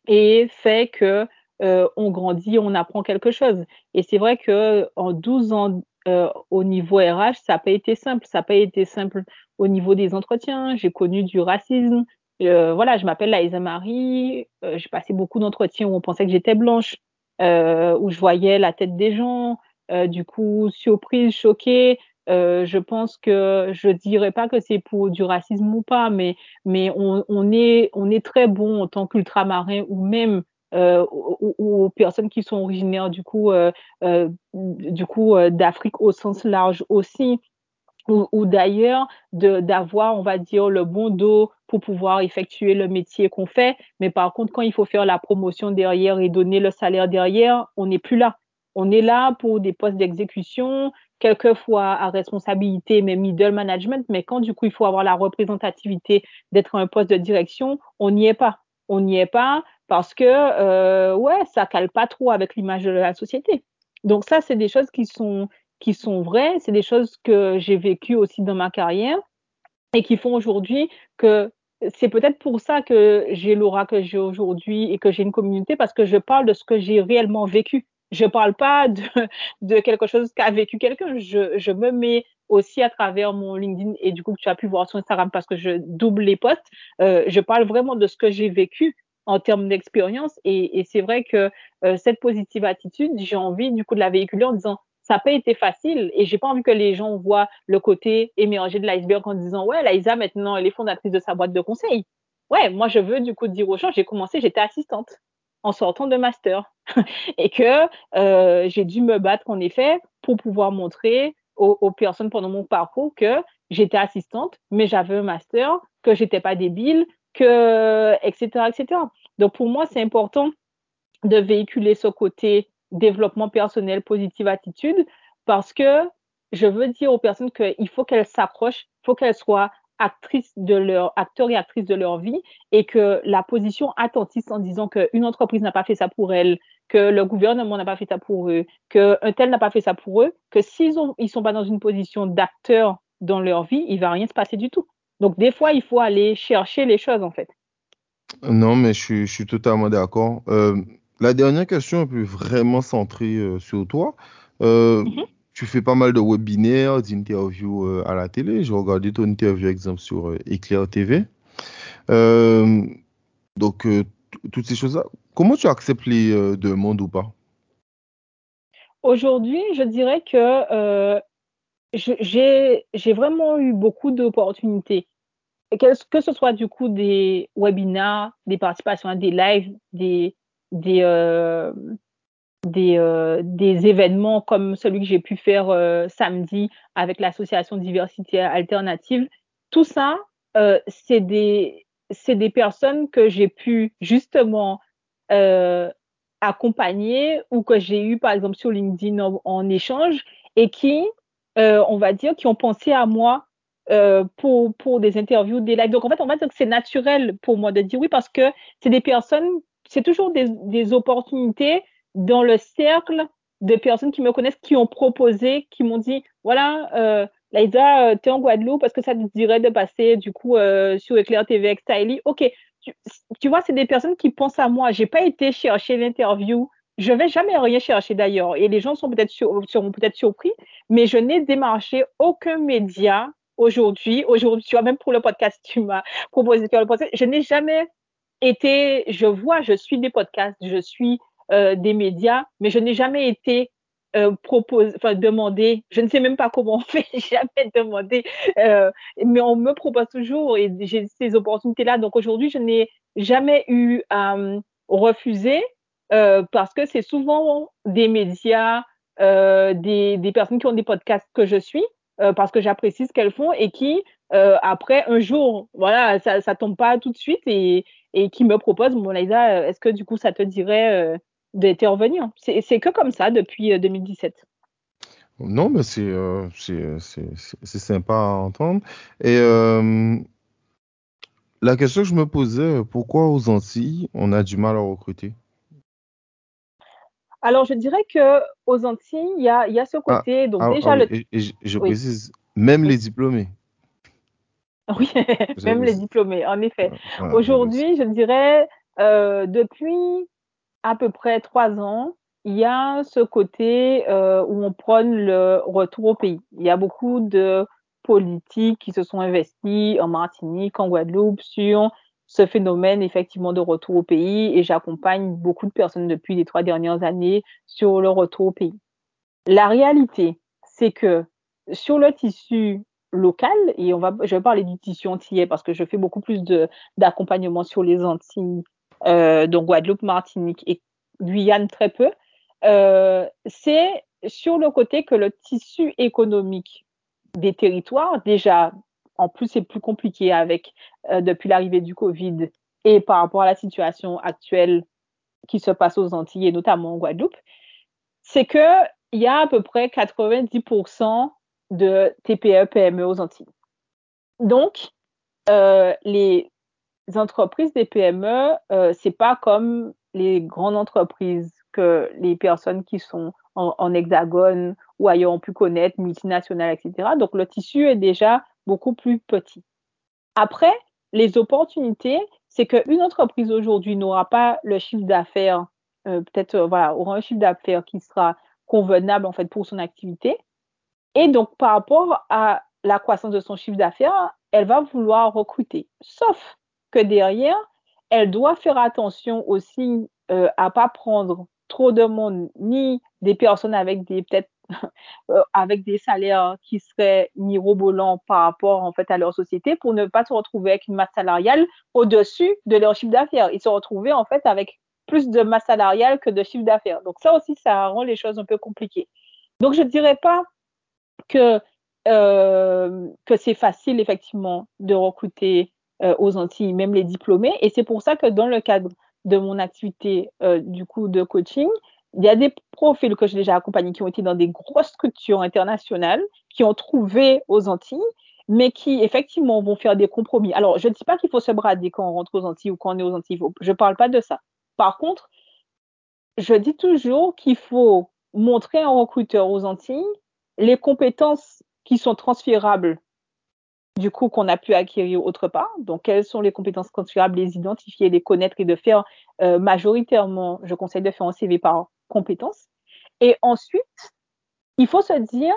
et fait que euh, on grandit, on apprend quelque chose. Et c'est vrai que en 12 ans euh, au niveau RH, ça n'a pas été simple. Ça n'a pas été simple au niveau des entretiens. J'ai connu du racisme. Euh, voilà, je m'appelle Laïsa Marie. J'ai passé beaucoup d'entretiens où on pensait que j'étais blanche, où je voyais la tête des gens. Euh, du coup, surprise, choquée. Euh, je pense que je dirais pas que c'est pour du racisme ou pas, mais mais on, on est on est très bon en tant qu'ultramarin ou même euh, aux, personnes qui sont originaires du coup d'Afrique au sens large aussi ou, ou d'ailleurs d'avoir on va dire le bon dos pour pouvoir effectuer le métier qu'on fait mais par contre quand il faut faire la promotion derrière et donner le salaire derrière on n'est plus là on est là pour des postes d'exécution quelquefois à responsabilité mais middle management. Mais quand du coup il faut avoir la représentativité d'être un poste de direction on n'y est pas. On n'y est pas parce que euh, ouais ça cale pas trop avec l'image de la société. Donc ça c'est des choses qui sont qui sont vraies. C'est des choses que j'ai vécues aussi dans ma carrière et qui font aujourd'hui que c'est peut-être pour ça que j'ai l'aura que j'ai aujourd'hui et que j'ai une communauté parce que je parle de ce que j'ai réellement vécu je parle pas de, quelque chose qu'a vécu quelqu'un. Je, me mets aussi à travers mon LinkedIn et du coup que tu as pu voir sur Instagram parce que je double les posts. Euh, je parle vraiment de ce que j'ai vécu en termes d'expérience et, et c'est vrai que euh, cette positive attitude, j'ai envie du coup de la véhiculer en disant ça n'a pas été facile et j'ai pas envie que les gens voient le côté émergé de l'iceberg en disant ouais Laïsa maintenant elle est fondatrice de sa boîte de conseil. Ouais, moi je veux du coup dire aux gens j'ai commencé j'étais assistante en sortant de master et que euh, j'ai dû me battre en effet pour pouvoir montrer aux, personnes pendant mon parcours que j'étais assistante, mais j'avais un master, que j'étais pas débile, que etc etc. Donc pour moi c'est important de véhiculer ce côté développement personnel, positive attitude, parce que je veux dire aux personnes qu'il faut qu'elles s'approchent, il faut qu'elles soient actrices de leur acteurs et actrices de leur vie et que la position attentiste en disant qu'une entreprise n'a pas fait ça pour elle, que le gouvernement n'a pas fait ça pour eux, qu'un tel n'a pas fait ça pour eux, que s'ils ont ils sont pas dans une position d'acteur dans leur vie, il va rien se passer du tout. Donc, des fois, il faut aller chercher les choses, en fait. Non, mais je suis, je suis totalement d'accord. Euh, la dernière question est plus vraiment centrée euh, sur toi. Euh, Mhm. Tu fais pas mal de webinaires, d'interviews euh, à la télé. J'ai regardé ton interview, exemple, sur euh, Éclair TV. Euh, donc, euh, toutes ces choses-là, comment tu acceptes les demandes ou pas? Aujourd'hui, je dirais que j'ai vraiment eu beaucoup d'opportunités. Que, ce soit du coup des webinars, des participations à des lives, des, des, des, euh, des événements comme celui que j'ai pu faire euh, samedi avec l'association Diversité Alternative. Tout ça, euh, c'est des, des personnes que j'ai pu justement euh, accompagner ou que j'ai eu par exemple sur LinkedIn en, en échange et qui, euh, on va dire, qui ont pensé à moi euh, pour, pour des interviews, des lives. Donc en fait, on va dire que c'est naturel pour moi de dire oui parce que c'est des personnes, c'est toujours des, des opportunités dans le cercle de personnes qui me connaissent, qui ont proposé, qui m'ont dit, voilà, euh, Laïda, euh, t'es en Guadeloupe, parce que ça te dirait de passer du coup euh, sur Éclair TV avec Stylie? Ok, tu, tu vois, c'est des personnes qui pensent à moi. J'ai pas été chercher l'interview. Je vais jamais rien chercher d'ailleurs. Et les gens sont peut-être sur, seront peut-être surpris, mais je n'ai démarché aucun média aujourd'hui. Aujourd'hui, tu vois, même pour le podcast, tu m'as proposé de faire le podcast. Je n'ai jamais été, je vois, je suis des podcasts, je suis euh, des médias, mais je n'ai jamais été euh, propose, enfin demandé, je ne sais même pas comment on fait, jamais demandé, euh, mais on me propose toujours et j'ai ces opportunités-là. Donc aujourd'hui, je n'ai jamais eu à euh, refuser euh, parce que c'est souvent des médias, euh, des, des personnes qui ont des podcasts que je suis, euh, parce que j'apprécie ce qu'elles font et qui, après un jour, voilà, ça, ça tombe pas tout de suite et, et qui me proposent, bon Laïsa, est-ce que du coup ça te dirait euh, d'intervenir. C'est, que comme ça depuis 2017. Non, mais c'est euh, sympa à entendre. Et euh, la question que je me posais, pourquoi aux Antilles, on a du mal à recruter? Alors, je dirais que aux Antilles, il y a, y a ce Ah, côté. Donc, ah, ah déjà, oui, le. et, et je, je Oui, précise, même les diplômés. oui, même les diplômés, en effet. Ah, ah. Aujourd'hui, je dirais, euh, depuis à peu près trois ans, il y a ce côté euh, où on prône le retour au pays. Il y a beaucoup de politiques qui se sont investis en Martinique, en Guadeloupe, sur ce phénomène effectivement de retour au pays et j'accompagne beaucoup de personnes depuis les trois dernières années sur le retour au pays. La réalité, c'est que sur le tissu local, et on va, je vais parler du tissu antillais parce que je fais beaucoup plus d'accompagnement sur les Antilles, donc Guadeloupe, Martinique et Guyane très peu, euh, c'est sur le côté que le tissu économique des territoires, déjà, en plus, c'est plus compliqué avec, euh, depuis l'arrivée du Covid et par rapport à la situation actuelle qui se passe aux Antilles et notamment en Guadeloupe, c'est que il y a à peu près 90% de TPE, PME aux Antilles. Donc, euh, les entreprises des PME, euh, c'est pas comme les grandes entreprises que les personnes qui sont en, hexagone ou ailleurs ont pu connaître, multinationales, etc. Donc, le tissu est déjà beaucoup plus petit. Après, les opportunités, c'est qu'une entreprise aujourd'hui n'aura pas le chiffre d'affaires, euh, peut-être, euh, voilà, aura un chiffre d'affaires qui sera convenable en fait pour son activité. Et donc, par rapport à la croissance de son chiffre d'affaires, elle va vouloir recruter. Sauf que derrière, elle doit faire attention aussi euh, à pas prendre trop de monde, ni des personnes avec des peut-être euh, avec des salaires qui seraient mirobolants par rapport en fait à leur société pour ne pas se retrouver avec une masse salariale au-dessus de leur chiffre d'affaires. Ils se retrouver en fait avec plus de masse salariale que de chiffre d'affaires. Donc ça aussi, ça rend les choses un peu compliquées. Donc je ne dirais pas que, euh, que c'est facile effectivement de recruter euh, aux Antilles, même les diplômés. Et c'est pour ça que dans le cadre de mon activité euh, du coup de coaching, il y a des profils que j'ai déjà accompagnés qui ont été dans des grosses structures internationales, qui ont trouvé aux Antilles, mais qui effectivement vont faire des compromis. Alors, je ne dis pas qu'il faut se brader quand on rentre aux Antilles ou quand on est aux Antilles. Je ne parle pas de ça. Par contre, je dis toujours qu'il faut montrer à un recruteur aux Antilles les compétences qui sont transférables du coup, qu'on a pu acquérir autre part. Donc, quelles sont les compétences transférables, les identifier, les connaître et de faire euh, majoritairement, je conseille de faire un CV par compétences. Et ensuite, il faut se dire,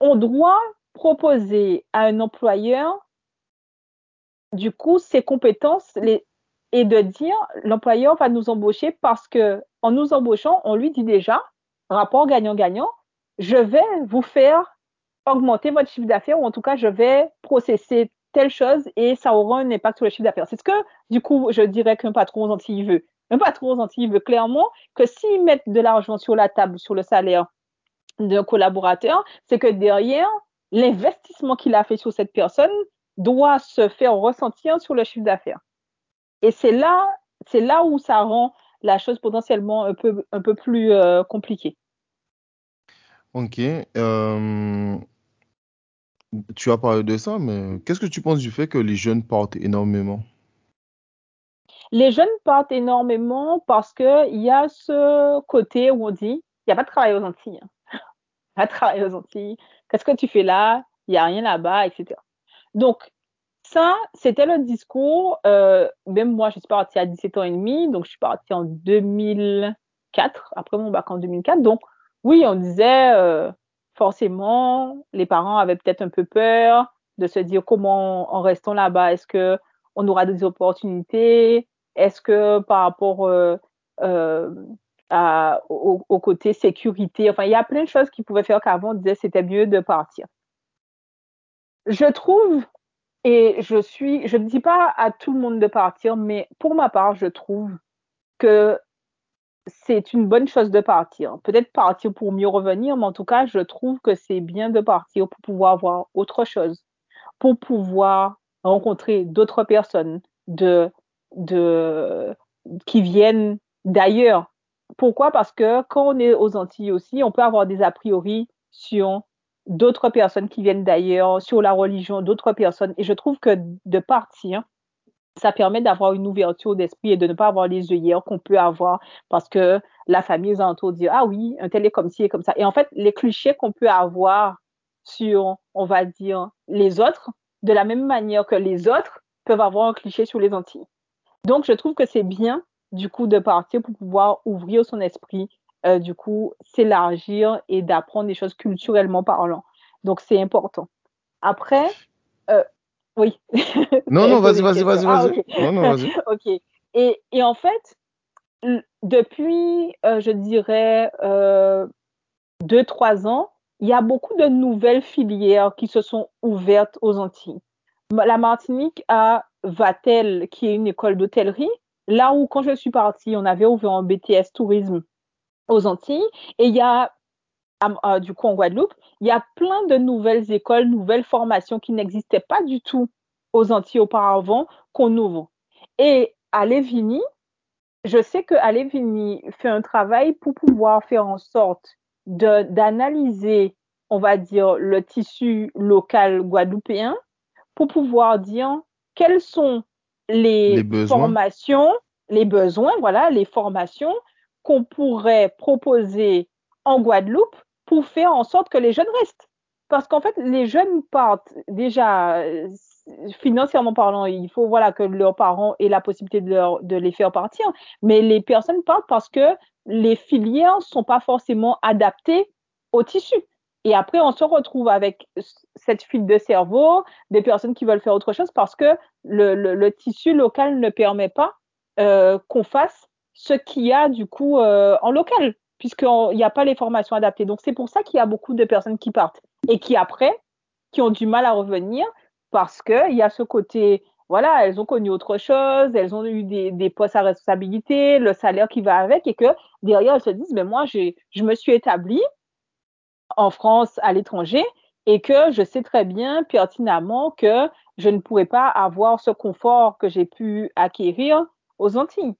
on doit proposer à un employeur, du coup, ses compétences et de dire, l'employeur va nous embaucher parce que en nous embauchant, on lui dit déjà, rapport gagnant-gagnant, je vais vous faire augmenter votre chiffre d'affaires ou en tout cas, je vais processer telle chose et ça aura un impact sur le chiffre d'affaires. C'est ce que, du coup, je dirais qu'un patron aux Antilles veut. Un patron aux Antilles veut clairement que s'ils mettent de l'argent sur la table, sur le salaire d'un collaborateur, c'est que derrière, l'investissement qu'il a fait sur cette personne doit se faire ressentir sur le chiffre d'affaires. Et c'est là, c'est là où ça rend la chose potentiellement un peu, un peu plus euh, compliquée. Ok. Euh, tu as parlé de ça, mais qu'est-ce que tu penses du fait que les jeunes partent énormément? Les jeunes partent énormément parce qu'il y a ce côté où on dit, il n'y a pas de travail aux Antilles. Hein. Pas de travail aux Antilles. Qu'est-ce que tu fais là? Il n'y a rien là-bas, etc. Donc, ça, c'était le discours. Euh, même moi, je suis partie à 17 ans et demi, donc je suis partie en 2004, après mon bac en 2004. Donc, oui, on disait euh, forcément, les parents avaient peut-être un peu peur de se dire comment, en restant là-bas, est-ce que on aura des opportunités? Est-ce que par rapport euh, à, au, au, côté sécurité, enfin, il y a plein de choses qui pouvaient faire qu'avant on disait c'était mieux de partir. Je trouve et je suis, je ne dis pas à tout le monde de partir, mais pour ma part, je trouve que c'est une bonne chose de partir. Peut-être partir pour mieux revenir, mais en tout cas, je trouve que c'est bien de partir pour pouvoir voir autre chose, pour pouvoir rencontrer d'autres personnes de, de, qui viennent d'ailleurs. Pourquoi? Parce que quand on est aux Antilles aussi, on peut avoir des a priori sur d'autres personnes qui viennent d'ailleurs, sur la religion d'autres personnes. Et je trouve que de partir, ça permet d'avoir une ouverture d'esprit et de ne pas avoir les œillères qu'on peut avoir parce que la famille aux alentours dit ah oui, un tel est comme ci et comme ça. Et en fait, les clichés qu'on peut avoir sur, on va dire, les autres, de la même manière que les autres peuvent avoir un cliché sur les Antilles. Donc, je trouve que c'est bien, du coup, de partir pour pouvoir ouvrir son esprit euh, du coup, s'élargir et d'apprendre des choses culturellement parlant. Donc, c'est important. Après, euh, oui. Non, non, vas-y, vas-y, vas-y, ah, vas-y. Non, non, vas-y. ok. Et, et, en fait, depuis, euh, je dirais, euh, deux, trois ans, il y a beaucoup de nouvelles filières qui se sont ouvertes aux Antilles. La Martinique a Vatel, qui est une école d'hôtellerie. Là où, quand je suis partie, on avait ouvert un BTS tourisme aux Antilles. Et il y a, du coup, en Guadeloupe, il y a plein de nouvelles écoles, nouvelles formations qui n'existaient pas du tout aux Antilles auparavant qu'on ouvre. Et à Lévigny, je sais que Lévigny fait un travail pour pouvoir faire en sorte d'analyser, on va dire, le tissu local guadeloupéen pour pouvoir dire quelles sont les, les formations, les besoins, voilà, les formations qu'on pourrait proposer en Guadeloupe faire en sorte que les jeunes restent. Parce qu'en fait, les jeunes partent déjà euh, financièrement parlant, il faut voilà que leurs parents aient la possibilité de, les faire partir. Mais les personnes partent parce que les filières sont pas forcément adaptées au tissu. Et après, on se retrouve avec cette fuite de cerveau, des personnes qui veulent faire autre chose parce que le tissu local ne permet pas euh, qu'on fasse ce qu'il y a du coup euh, en local, puisqu'il n'y a pas les formations adaptées. Donc c'est pour ça qu'il y a beaucoup de personnes qui partent et qui après, qui ont du mal à revenir parce qu'il y a ce côté, voilà, elles ont connu autre chose, elles ont eu des, des postes à responsabilité, le salaire qui va avec et que derrière elles se disent, mais moi je me suis établie en France, à l'étranger, et que je sais très bien pertinemment que je ne pourrais pas avoir ce confort que j'ai pu acquérir aux Antilles.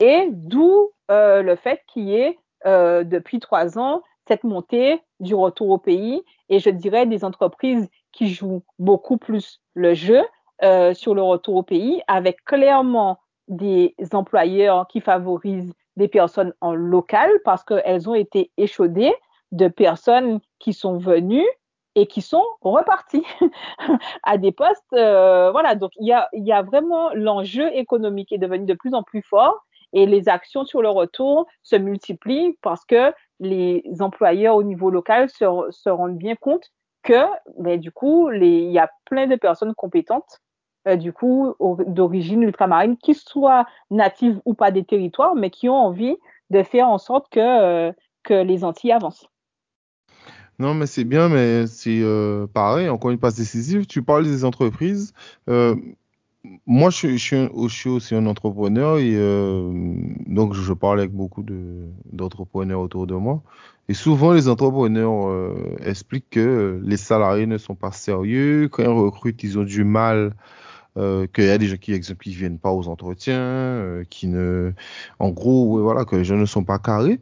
Et d'où euh, le fait qu'il y ait euh, depuis trois ans cette montée du retour au pays et je dirais des entreprises qui jouent beaucoup plus le jeu euh, sur le retour au pays avec clairement des employeurs qui favorisent des personnes en local parce qu'elles ont été échaudées de personnes qui sont venues et qui sont repartis à des postes. Euh, voilà, donc il y a, y a vraiment l'enjeu économique est devenu de plus en plus fort et les actions sur le retour se multiplient parce que les employeurs au niveau local se, rendent bien compte que ben, du coup, il y a plein de personnes compétentes euh, du coup d'origine ultramarine, qui soient natives ou pas des territoires, mais qui ont envie de faire en sorte que, euh, les Antilles avancent. Non, mais c'est bien, mais c'est euh, pareil, encore une passe décisive. Tu parles des entreprises. Moi, je, suis aussi un entrepreneur et donc je parle avec beaucoup d'entrepreneurs autour de moi. Et souvent, les entrepreneurs expliquent que les salariés ne sont pas sérieux, quand ils recrutent, ils ont du mal euh, qu'il y a des gens qui, exemple, qui viennent pas aux entretiens, euh, qui ne, en gros, voilà, que les gens ne sont pas carrés.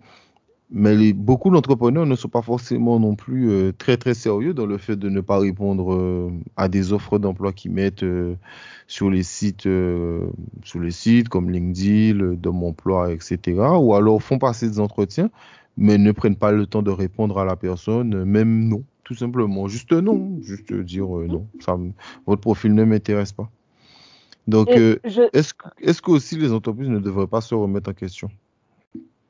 Mais les, beaucoup d'entrepreneurs ne sont pas forcément non plus euh, très très sérieux dans le fait de ne pas répondre à des offres d'emploi qu'ils mettent sur les sites, sur les sites comme LinkedIn, Dom Emploi, etc. Ou alors font passer des entretiens, mais ne prennent pas le temps de répondre à la personne, même non, tout simplement, juste non, juste dire non, ça, votre profil ne m'intéresse pas. Donc, euh, est-ce est que aussi les entreprises ne devraient pas se remettre en question?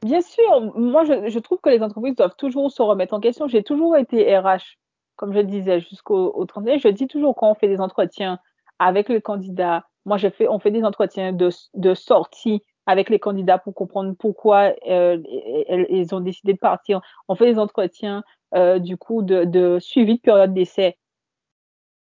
Bien sûr, moi je, je, trouve que les entreprises doivent toujours se remettre en question. J'ai toujours été RH, comme je disais, jusqu'au au 31. Je dis toujours quand on fait des entretiens avec les candidats, moi je fais, on fait des entretiens de, de sortie avec les candidats pour comprendre pourquoi euh, ils ont décidé de partir. On fait des entretiens euh, du coup de, de, suivi de période d'essai.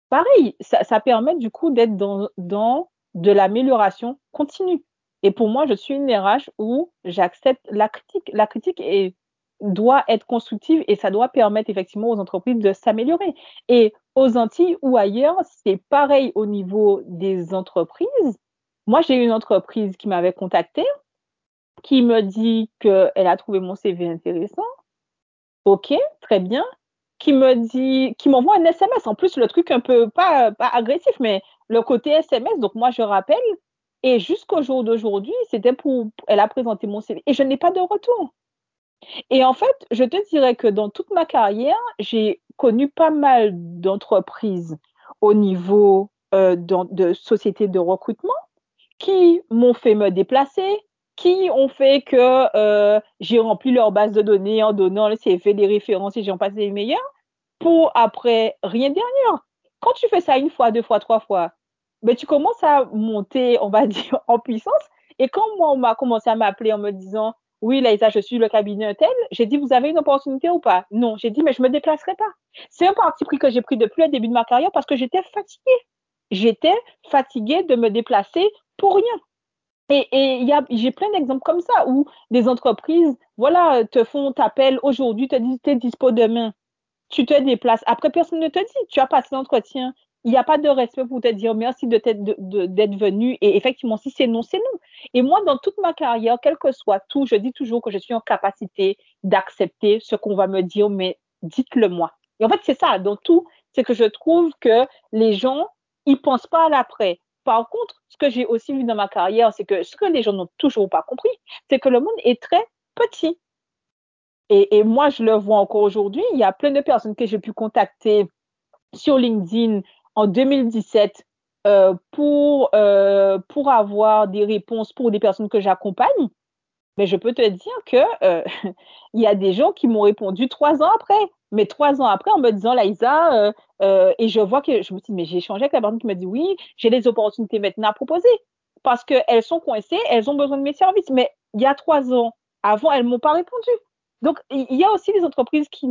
Pareil, ça, ça, permet du coup d'être dans, dans de l'amélioration continue. Et pour moi, je suis une RH où j'accepte la critique. La critique est, doit être constructive et ça doit permettre effectivement aux entreprises de s'améliorer. Et aux Antilles ou ailleurs, c'est pareil au niveau des entreprises. Moi, j'ai une entreprise qui m'avait contacté, qui me dit qu'elle a trouvé mon CV intéressant. OK, très bien. Qui me dit, qui m'envoie un SMS. En plus, le truc un peu pas, pas agressif, mais le côté SMS. Donc, moi, je rappelle. Et jusqu'au jour d'aujourd'hui, c'était pour. Elle a présenté mon CV. Et je n'ai pas de retour. Et en fait, je te dirais que dans toute ma carrière, j'ai connu pas mal d'entreprises au niveau euh, de, sociétés de recrutement qui m'ont fait me déplacer, qui ont fait que euh, j'ai rempli leur base de données en donnant le CV, des références et j'en passé les meilleurs, pour après rien derrière. Quand tu fais ça une fois, deux fois, trois fois, mais tu commences à monter, on va dire, en puissance. Et quand moi, on m'a commencé à m'appeler en me disant, oui, Laïsa, je suis le cabinet tel, j'ai dit, vous avez une opportunité ou pas? Non, j'ai dit, mais je me déplacerai pas. C'est un parti pris que j'ai pris depuis le début de ma carrière parce que j'étais fatiguée. J'étais fatiguée de me déplacer pour rien. Et, et j'ai plein d'exemples comme ça où des entreprises, voilà, te font, t'appellent aujourd'hui, te disent, t'es dispo demain. Tu te déplaces. Après, personne ne te dit, tu as passé l'entretien, il n'y a pas de respect pour te dire merci d'être venu. Et effectivement, si c'est non, c'est non. Et moi, dans toute ma carrière, quel que soit tout, je dis toujours que je suis en capacité d'accepter ce qu'on va me dire, mais dites-le moi. Et en fait, c'est ça, dans tout, c'est que je trouve que les gens, ils pensent pas à l'après. Par contre, ce que j'ai aussi vu dans ma carrière, c'est que ce que les gens n'ont toujours pas compris, c'est que le monde est très petit. Et, et moi, je le vois encore aujourd'hui. Il y a plein de personnes que j'ai pu contacter sur LinkedIn en 2017 euh, pour, euh, pour avoir des réponses pour des personnes que j'accompagne, mais je peux te dire que euh, il y a des gens qui m'ont répondu trois ans après. Mais trois ans après, en me disant, Laïsa, et je vois que je me dis, mais j'ai échangé avec la personne qui m'a dit, oui, j'ai des opportunités maintenant à proposer. Parce qu'elles sont coincées, elles ont besoin de mes services. Mais il y a trois ans, avant, elles m'ont pas répondu. Donc, il y a aussi des entreprises qui,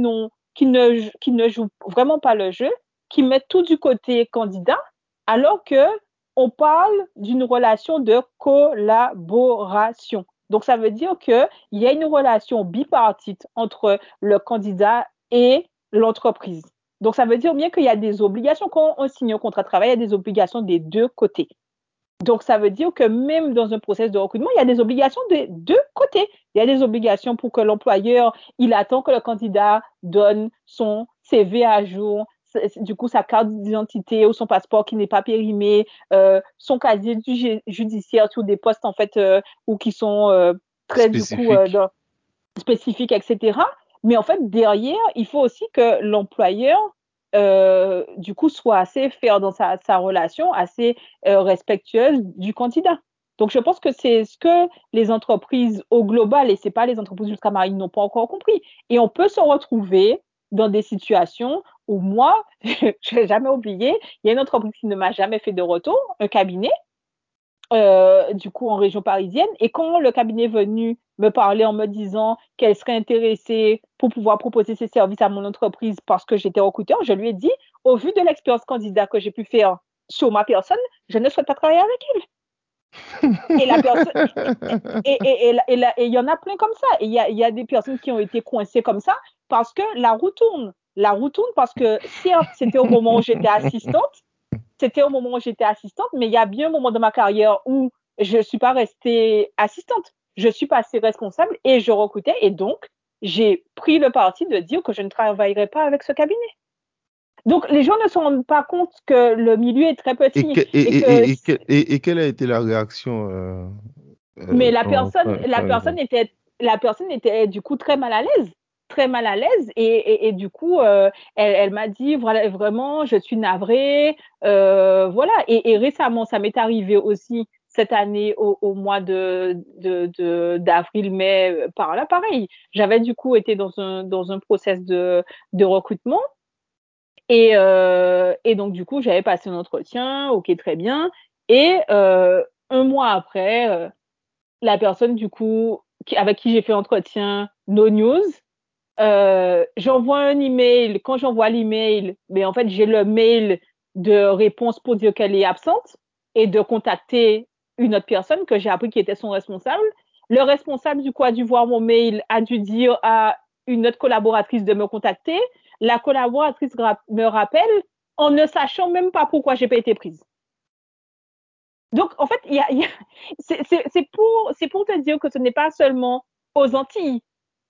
qui, ne, qui ne jouent vraiment pas le jeu qui mettent tout du côté candidat, alors que on parle d'une relation de collaboration. Donc, ça veut dire qu'il y a une relation bipartite entre le candidat et l'entreprise. Donc, ça veut dire bien qu'il y a des obligations. Quand on signe un contrat de travail, il y a des obligations des deux côtés. Donc, ça veut dire que même dans un processus de recrutement, il y a des obligations des deux côtés. Il y a des obligations pour que l'employeur, il attend que le candidat donne son CV à jour, du coup sa carte d'identité ou son passeport qui n'est pas périmé, euh, son casier judiciaire sur des postes en fait euh, ou qui sont euh, très du coup spécifiques, etc. Mais en fait derrière, il faut aussi que l'employeur du coup, soit assez fair dans sa, sa relation, assez respectueuse du candidat. Donc, je pense que c'est ce que les entreprises au global, et c'est pas les entreprises ultramarines, n'ont pas encore compris. Et on peut se retrouver dans des situations où moi, je n'ai jamais oublié, il y a une entreprise qui ne m'a jamais fait de retour, un cabinet, euh, du coup en région parisienne. Et quand le cabinet est venu me parler en me disant qu'elle serait intéressée pour pouvoir proposer ses services à mon entreprise parce que j'étais recruteur, je lui ai dit, au vu de l'expérience candidat que j'ai pu faire sur ma personne, je ne souhaite pas travailler avec elle. et la personne, et, et, et, et, il y en a plein comme ça. Et il y a, y a des personnes qui ont été coincées comme ça parce que la roue tourne. La roue tourne parce que certes, c'était au moment où j'étais assistante, c'était au moment où j'étais assistante, mais il y a bien un moment de ma carrière où je ne suis pas restée assistante. Je suis passée responsable et je recrutais. Et donc, j'ai pris le parti de dire que je ne travaillerai pas avec ce cabinet. Donc, les gens ne se rendent pas compte que le milieu est très petit. Et, quelle a été la réaction euh, euh, Mais la personne, la personne était, la personne était du coup très mal à l'aise très mal à l'aise et, et, du coup euh, elle, elle m'a dit voilà vraiment je suis navrée euh, voilà. Et, récemment ça m'est arrivé aussi cette année au, mois de d'avril de, mai euh, par là pareil. J'avais du coup été dans un dans un process de de recrutement et et donc du coup j'avais passé un entretien ok très bien. Et un mois après la personne du coup avec qui j'ai fait l'entretien no news euh, j'envoie un email. Quand j'envoie l'email, mais en fait, j'ai le mail de réponse pour dire qu'elle est absente et de contacter une autre personne que j'ai appris qui était son responsable. Le responsable du coup a dû voir mon mail, a dû dire à une autre collaboratrice de me contacter. La collaboratrice me rappelle en ne sachant même pas pourquoi j'ai pas été prise. Donc, en fait, c'est pour te dire que ce n'est pas seulement aux Antilles.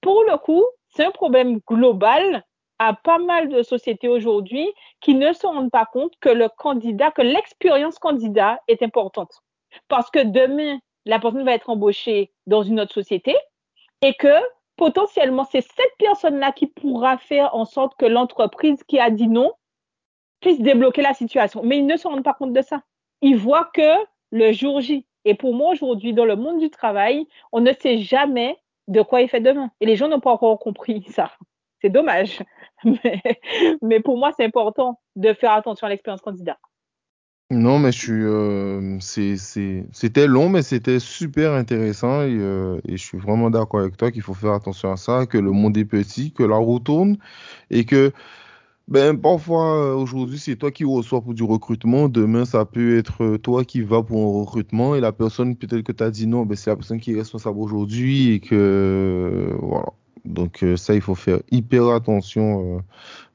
Pour le coup, c'est un problème global à pas mal de sociétés aujourd'hui qui ne se rendent pas compte que le candidat, que l'expérience candidat est importante. Parce que demain, la personne va être embauchée dans une autre société et que potentiellement, c'est cette personne-là qui pourra faire en sorte que l'entreprise qui a dit non puisse débloquer la situation. Mais ils ne se rendent pas compte de ça. Ils voient que le jour J. Et pour moi, aujourd'hui, dans le monde du travail, on ne sait jamais de quoi il fait demain. Et les gens n'ont pas encore compris ça. C'est dommage. Mais, pour moi, c'est important de faire attention à l'expérience candidat. Non, mais je suis. Euh, c'était long, mais c'était super intéressant et, euh, et, je suis vraiment d'accord avec toi qu'il faut faire attention à ça, que le monde est petit, que la roue tourne et que ben, parfois, euh, aujourd'hui, c'est toi qui reçois pour du recrutement. Demain, ça peut être euh, toi qui vas pour un recrutement et la personne, peut-être que tu as dit non, ben, c'est la personne qui est responsable aujourd'hui et que, euh, voilà. Donc, ça, il faut faire hyper attention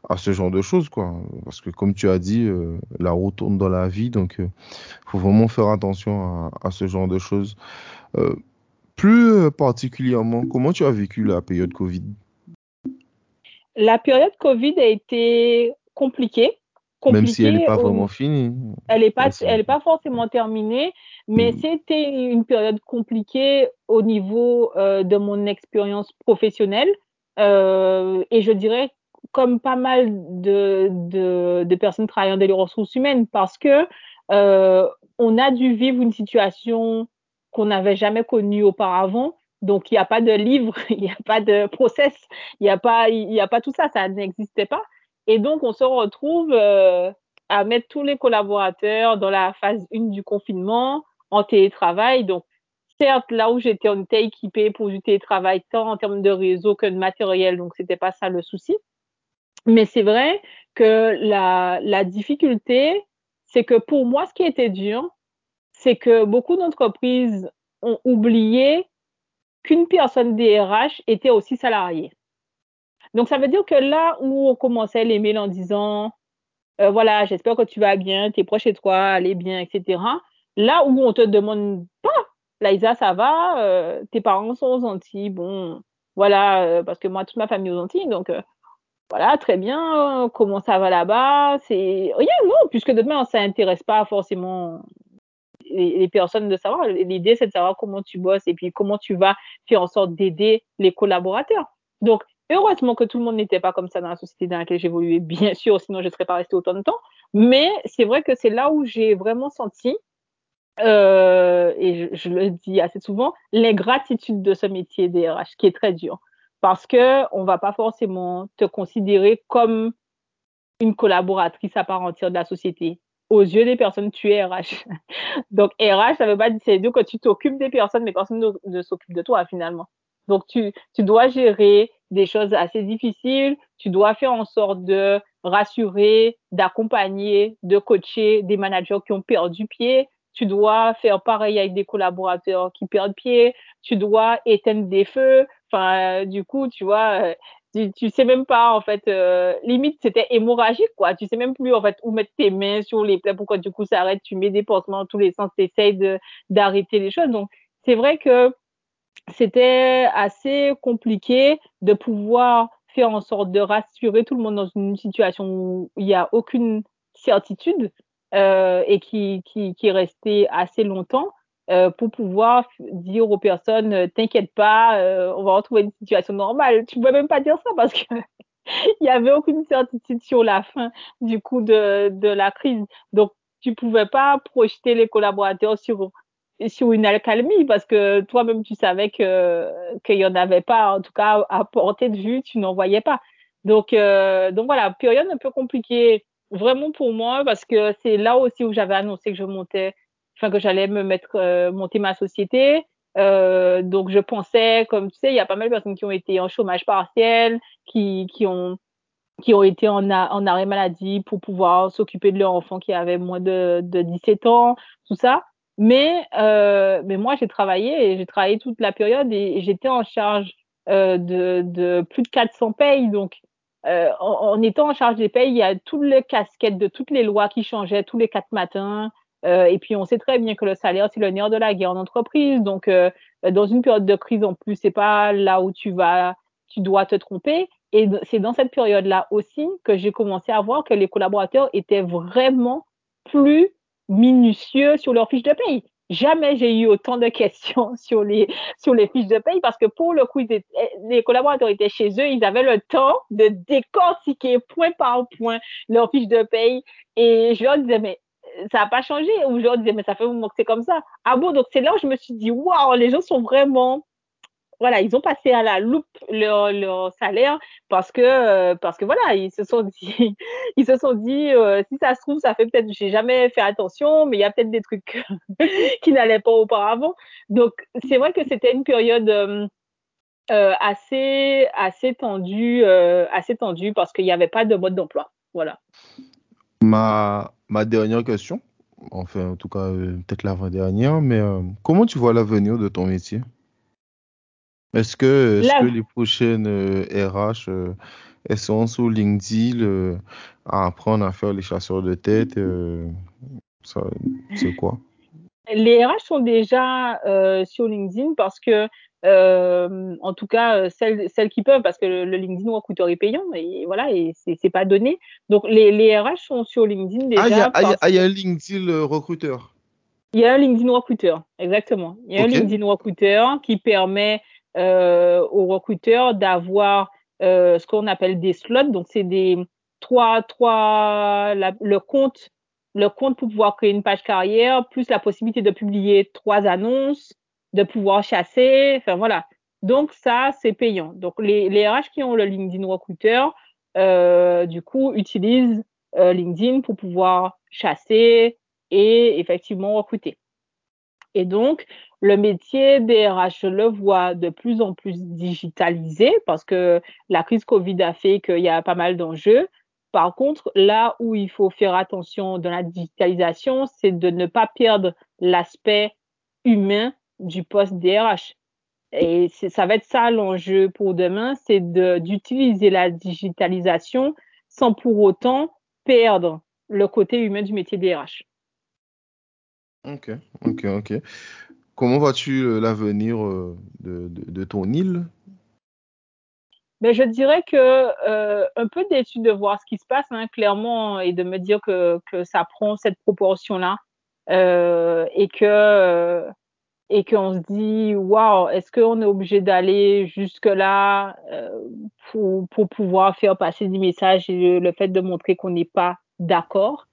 à ce genre de choses, quoi. Parce que, comme tu as dit, la roue tourne dans la vie. Donc, il faut vraiment faire attention à, à, ce genre de choses. plus particulièrement, comment tu as vécu la période Covid? La période Covid a été compliquée. Même si elle n'est pas vraiment finie. Elle n'est pas, elle est pas forcément terminée, mais mm. c'était une période compliquée au niveau euh, de mon expérience professionnelle. Euh, et je dirais comme pas mal de, de, de, personnes travaillant dans les ressources humaines, parce que euh, on a dû vivre une situation qu'on n'avait jamais connue auparavant donc, il n'y a pas de livre, il n'y a pas de process, il n'y a, pas, il a pas tout ça, ça n'existait pas. Et donc, on se retrouve euh, à mettre tous les collaborateurs dans la phase 1 du confinement en télétravail. Donc, certes, là où j'étais, on était équipé pour du télétravail, tant en termes de réseau que de matériel, donc c'était pas ça le souci. Mais c'est vrai que la, la difficulté, c'est que pour moi, ce qui était dur, c'est que beaucoup d'entreprises ont oublié qu'une personne DRH était aussi salariée. Donc, ça veut dire que là où on commençait les mails en disant, euh, voilà, j'espère que tu vas bien, tu es proche de toi, allez bien, etc. Là où on te demande pas, Laïsa, ça va, euh, tes parents sont aux Antilles, bon, voilà, euh, parce que moi, toute ma famille est aux Antilles, donc voilà, très bien, comment ça va là-bas, c'est rien, non, puisque demain, ça n'intéresse pas forcément les, personnes de savoir. L'idée, c'est de savoir comment tu bosses et puis comment tu vas faire en sorte d'aider les collaborateurs. Donc, Heureusement que tout le monde n'était pas comme ça dans la société dans laquelle j'évoluais, bien sûr, sinon je ne serais pas restée autant de temps. Mais c'est vrai que c'est là où j'ai vraiment senti, euh, et je, je, le dis assez souvent, l'ingratitude de ce métier DRH qui est très dur. Parce que on va pas forcément te considérer comme une collaboratrice à part entière de la société. Aux yeux des personnes, tu es RH. Donc, RH, ça veut pas dire, c'est que tu t'occupes des personnes, mais personne ne, ne s'occupe de toi finalement. Donc, tu, tu dois gérer des choses assez difficiles. Tu dois faire en sorte de rassurer, d'accompagner, de coacher des managers qui ont perdu pied. Tu dois faire pareil avec des collaborateurs qui perdent pied. Tu dois éteindre des feux. Enfin, euh, du coup, tu vois, euh, tu, tu sais même pas en fait euh, limite c'était hémorragique quoi. Tu sais même plus en fait où mettre tes mains sur les plaies pourquoi du coup ça arrête tu mets des pansements dans tous les sens tu essayes de d'arrêter les choses. Donc c'est vrai que c'était assez compliqué de pouvoir faire en sorte de rassurer tout le monde dans une situation où il n'y a aucune certitude euh, et qui, qui, qui est restée assez longtemps euh, pour pouvoir dire aux personnes euh, t'inquiète pas, euh, on va retrouver une situation normale. Tu ne pouvais même pas dire ça parce que il n'y avait aucune certitude sur la fin du coup de, de la crise. Donc tu pouvais pas projeter les collaborateurs sur sur une accalmie parce que toi-même tu savais que qu'il y en avait pas en tout cas à portée de vue tu n'en voyais pas donc euh, donc voilà période un peu compliquée vraiment pour moi parce que c'est là aussi où j'avais annoncé que je montais enfin que j'allais me mettre euh, monter ma société euh, donc je pensais comme tu sais il y a pas mal de personnes qui ont été en chômage partiel qui qui ont qui ont été en, en arrêt maladie pour pouvoir s'occuper de leur enfant qui avait moins de, de 17 ans tout ça mais, euh, mais moi, j'ai travaillé et j'ai travaillé toute la période et, et j'étais en charge euh, de, de, plus de 400 payes. Donc, euh, en, en, étant en charge des payes, il y a toutes les casquettes de toutes les lois qui changeaient tous les quatre matins. Euh, et puis, on sait très bien que le salaire, c'est le nerf de la guerre en entreprise. Donc, euh, dans une période de crise en plus, c'est pas là où tu vas, tu dois te tromper. Et c'est dans cette période-là aussi que j'ai commencé à voir que les collaborateurs étaient vraiment plus minutieux sur leurs fiches de paye. Jamais j'ai eu autant de questions sur les, sur les fiches de paye parce que pour le coup, étaient, les collaborateurs étaient chez eux, ils avaient le temps de décortiquer point par point leurs fiches de paye et je leur disais, mais ça n'a pas changé. Ou leur disais, mais ça fait un moment que c'est comme ça. Ah bon, donc c'est là où je me suis dit, waouh, les gens sont vraiment voilà, ils ont passé à la loupe leur, leur salaire parce que euh, parce que voilà, ils se sont dit ils se sont dit euh, si ça se trouve ça fait peut-être j'ai jamais fait attention mais il y a peut-être des trucs qui n'allaient pas auparavant. Donc c'est vrai que c'était une période euh, assez assez tendue assez tendue parce qu'il n'y avait pas de mode d'emploi. Voilà. Ma ma dernière question, enfin en tout cas peut-être l'avant-dernière, mais comment tu vois l'avenir de ton métier? Est-ce que, est que, les prochaines RH euh, elles sont sur LinkedIn euh, à apprendre à faire les chasseurs de tête euh, C'est quoi? Les RH sont déjà sur LinkedIn parce que, en tout cas, celles, celles qui peuvent, parce que le, le LinkedIn recruteur est payant et voilà, et c'est pas donné. Donc les, les, RH sont sur LinkedIn déjà. Ah, il y, ah, y, a un LinkedIn recruteur. Il y a un LinkedIn recruteur, exactement. Il y a okay. un LinkedIn recruteur qui permet euh, aux recruteurs d'avoir euh, ce qu'on appelle des slots. Donc, c'est des trois, trois, la, le compte, le compte pour pouvoir créer une page carrière, plus la possibilité de publier trois annonces, de pouvoir chasser. Enfin, voilà. Donc, ça, c'est payant. Donc, les, les RH qui ont le LinkedIn recruteur, euh, du coup, utilisent euh, LinkedIn pour pouvoir chasser et effectivement recruter. Et donc, le métier des RH, je le vois de plus en plus digitalisé parce que la crise Covid a fait qu'il y a pas mal d'enjeux. Par contre, là où il faut faire attention dans la digitalisation, c'est de ne pas perdre l'aspect humain du poste DRH. Et ça va être ça l'enjeu pour demain, c'est d'utiliser la digitalisation sans pour autant perdre le côté humain du métier DRH. Ok, ok, ok. Comment vois-tu euh, l'avenir euh, de, de, de, ton île? Ben, Je dirais que euh, un peu déçu de voir ce qui se passe, hein, clairement, et de me dire que, que ça prend cette proportion-là euh, et que et qu'on se dit waouh, est-ce qu'on est obligé d'aller jusque là euh, pour, pour pouvoir faire passer des messages et le fait de montrer qu'on n'est pas d'accord?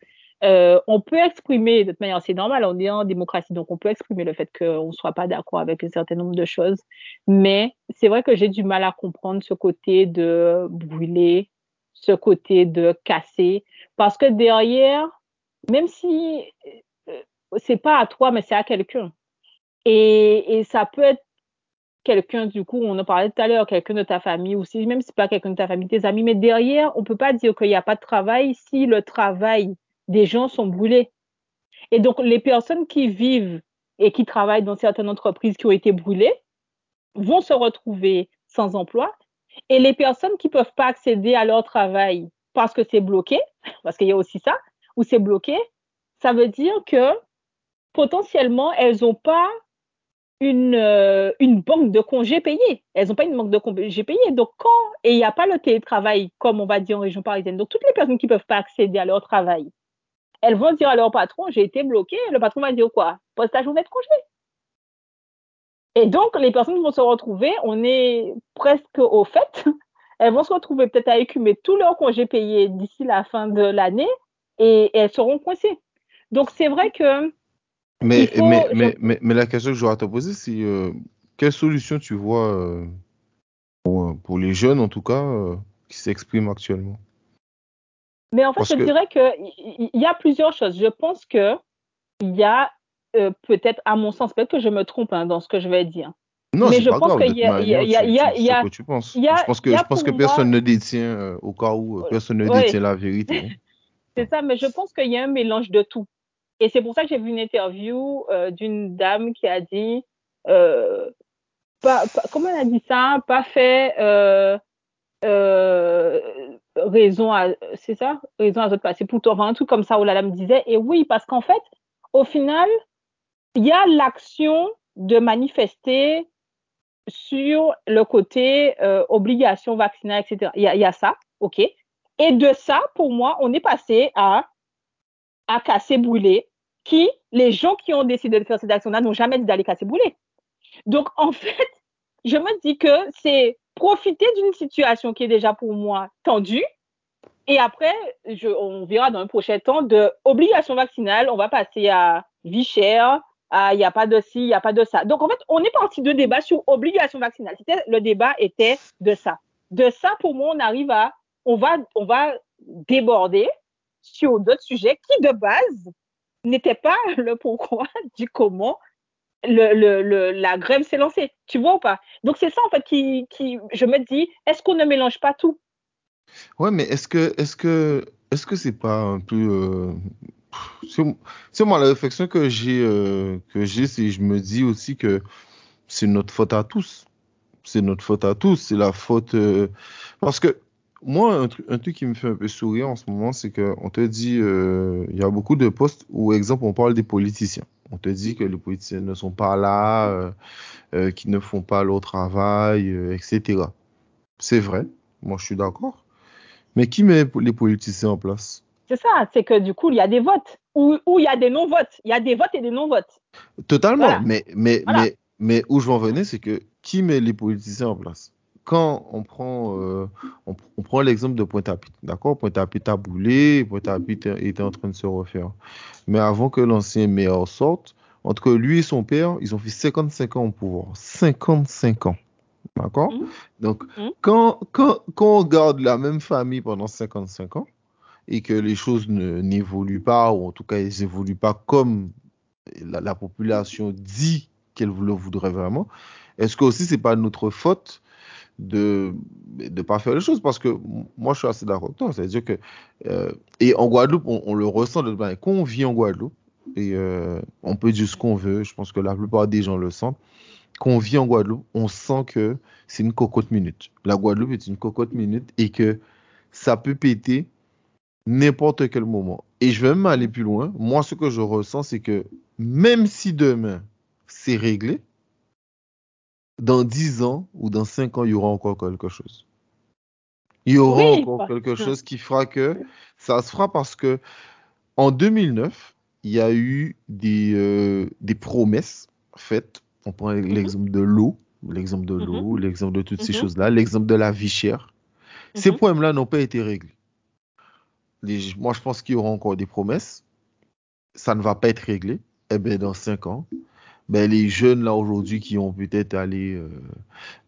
Euh, on peut exprimer, de toute manière, c'est normal, on est en démocratie, donc on peut exprimer le fait qu'on ne soit pas d'accord avec un certain nombre de choses. Mais c'est vrai que j'ai du mal à comprendre ce côté de brûler, ce côté de casser, parce que derrière, même si euh, c'est pas à toi, mais c'est à quelqu'un. Et, et ça peut être quelqu'un, du coup, on en parlait tout à l'heure, quelqu'un de ta famille, ou si même si c'est pas quelqu'un de ta famille, tes amis, mais derrière, on peut pas dire qu'il n'y a pas de travail si le travail des gens sont brûlés. Et donc, les personnes qui vivent et qui travaillent dans certaines entreprises qui ont été brûlées vont se retrouver sans emploi. Et les personnes qui peuvent pas accéder à leur travail parce que c'est bloqué, parce qu'il y a aussi ça, ou c'est bloqué, ça veut dire que potentiellement, elles n'ont pas une, euh, une banque de congés payés. Elles n'ont pas une banque de congés payés. Donc, quand, et il n'y a pas le télétravail, comme on va dire en région parisienne. Donc, toutes les personnes qui ne peuvent pas accéder à leur travail, elles vont dire à leur patron, j'ai été bloqué. Le patron va dire quoi? Pose ta journée de congé. Et donc, les personnes vont se retrouver, on est presque au fait, elles vont se retrouver peut-être à écumer tous leurs congés payés d'ici la fin de l'année et elles seront coincées. Donc, c'est vrai que mais, faut, mais, je... mais, mais, mais, la question que j'aurais à te poser, c'est euh, quelle solution tu vois euh, pour, pour, les jeunes, en tout cas, euh, qui s'expriment actuellement? Mais en fait, Parce je que... dirais qu'il y a plusieurs choses. Je pense qu'il y a peut-être, à mon sens, peut-être que je me trompe hein, dans ce que je vais dire. Non, mais je pense grave, qu'il y a, y a, y a, y a, y a, que tu penses. Y je pense que, je pense personne moi- ne détient, au cas où, personne ne détient la vérité. hein. C'est ça, mais je pense qu'il y a un mélange de tout. Et c'est pour ça que j'ai vu une interview euh, d'une dame qui a dit, euh, pas, comment elle a dit ça, pas fait euh, raison à, c'est ça, raison à autres passer pour toi, un truc comme ça où la dame disait. Et oui, parce qu'en fait, au final, il y a l'action de manifester sur le côté obligation vaccinale, etc. Il y y a ça, ok? Et de ça, pour moi, on est passé à à casser brûler, qui les gens qui ont décidé de faire cette action-là n'ont jamais dit d'aller casser brûler. Donc en fait, je me dis que c'est profiter d'une situation qui est déjà pour moi tendue. Et après, je, on verra dans un prochain temps de obligation vaccinale, on va passer à vie chère, il n'y a pas de ci, il n'y a pas de ça. Donc en fait, on est parti de débat sur obligation vaccinale. Le débat était de ça. De ça, pour moi, on arrive à, on va, on va déborder sur d'autres sujets qui de base n'étaient pas le pourquoi du comment le, le, le, la grève s'est lancée. Tu vois ou pas? Donc c'est ça en fait qui, qui je me dis, est-ce qu'on ne mélange pas tout? Ouais, mais est-ce que, est-ce que, est-ce que c'est pas un peu, euh, c'est moi la réflexion que j'ai, euh, que j'ai, c'est je me dis aussi que c'est notre faute à tous. C'est notre faute à tous. C'est la faute, euh, parce que moi, un, truc- un truc qui me fait un peu sourire en ce moment, c'est que on te dit, euh, il y a beaucoup de postes où, exemple, on parle des politiciens. On te dit que les politiciens ne sont pas là, euh, euh, qu'ils ne font pas leur travail, etc. C'est vrai, moi je suis d'accord. Mais qui met les politiciens en place? C'est ça, c'est que du coup, il y a des votes ou ou il y a des non-votes. Il y a des votes et des non-votes. Totalement, Voilà. mais, mais, Voilà. mais, mais où je veux en venir, c'est que qui met les politiciens en place? Quand on prend, euh, on, on prend l'exemple de Pointe-à-Pitre, d'accord? Pointe-à-Pitre a brûlé, Pointe-à-Pitre était en train de se refaire. Mais avant que l'ancien maire sorte, entre lui et son père, ils ont fait 55 ans au pouvoir. 55 ans, d'accord? Mhm. Donc, Mhm. quand, quand, quand on garde la même famille pendant 55 ans et que les choses n'évoluent pas, ou en tout cas, elles n'évoluent pas comme la, la population dit qu'elle le voudrait vraiment, est-ce que aussi c'est pas notre faute de ne pas faire les choses? Parce que moi, je suis assez d'accord. C'est-à-dire que, euh, et en Guadeloupe, on, le ressent de manière. Quand on vit en Guadeloupe, et euh, on peut dire ce qu'on veut, je pense que la plupart des gens le sentent, quand on vit en Guadeloupe, on sent que c'est une cocotte minute. La Guadeloupe est une cocotte minute et que ça peut péter n'importe quel moment. Et je vais même aller plus loin. Moi, ce que je ressens, c'est que même si demain c'est réglé, dans 10 ans ou dans 5 ans, il y aura encore quelque chose. Il y aura Oui, encore quelque chose qui fera que ça se fera parce que en 2009, il y a eu des, euh, des promesses faites On prend l'exemple de l'eau, l'exemple de l'eau, l'exemple de toutes ces choses-là, l'exemple de la vie chère. Ces problèmes-là n'ont pas été réglés. moi, je pense qu'il y aura encore des promesses. Ça ne va pas être réglé. Eh bien, dans cinq ans, ben, les jeunes là aujourd'hui qui ont peut-être allé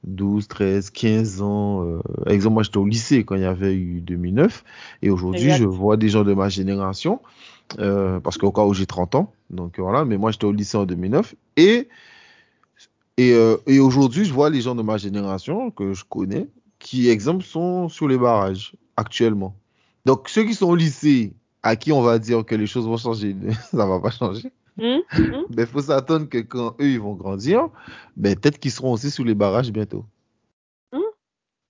12, 13, 15 ans. Euh, exemple, moi j'étais au lycée quand il y avait eu 2009 et aujourd'hui je vois des gens de ma génération euh, parce qu'au cas où j'ai 30 ans, donc voilà, mais moi j'étais au lycée en 2009 et et, euh, et aujourd'hui je vois les gens de ma génération que je connais qui exemple sont sur les barrages actuellement. Donc ceux qui sont au lycée à qui on va dire que les choses vont changer, ça va pas changer. Il hum, hum. ben, faut s'attendre que quand eux ils vont grandir, ben, peut-être qu'ils seront aussi sous les barrages bientôt. Hum.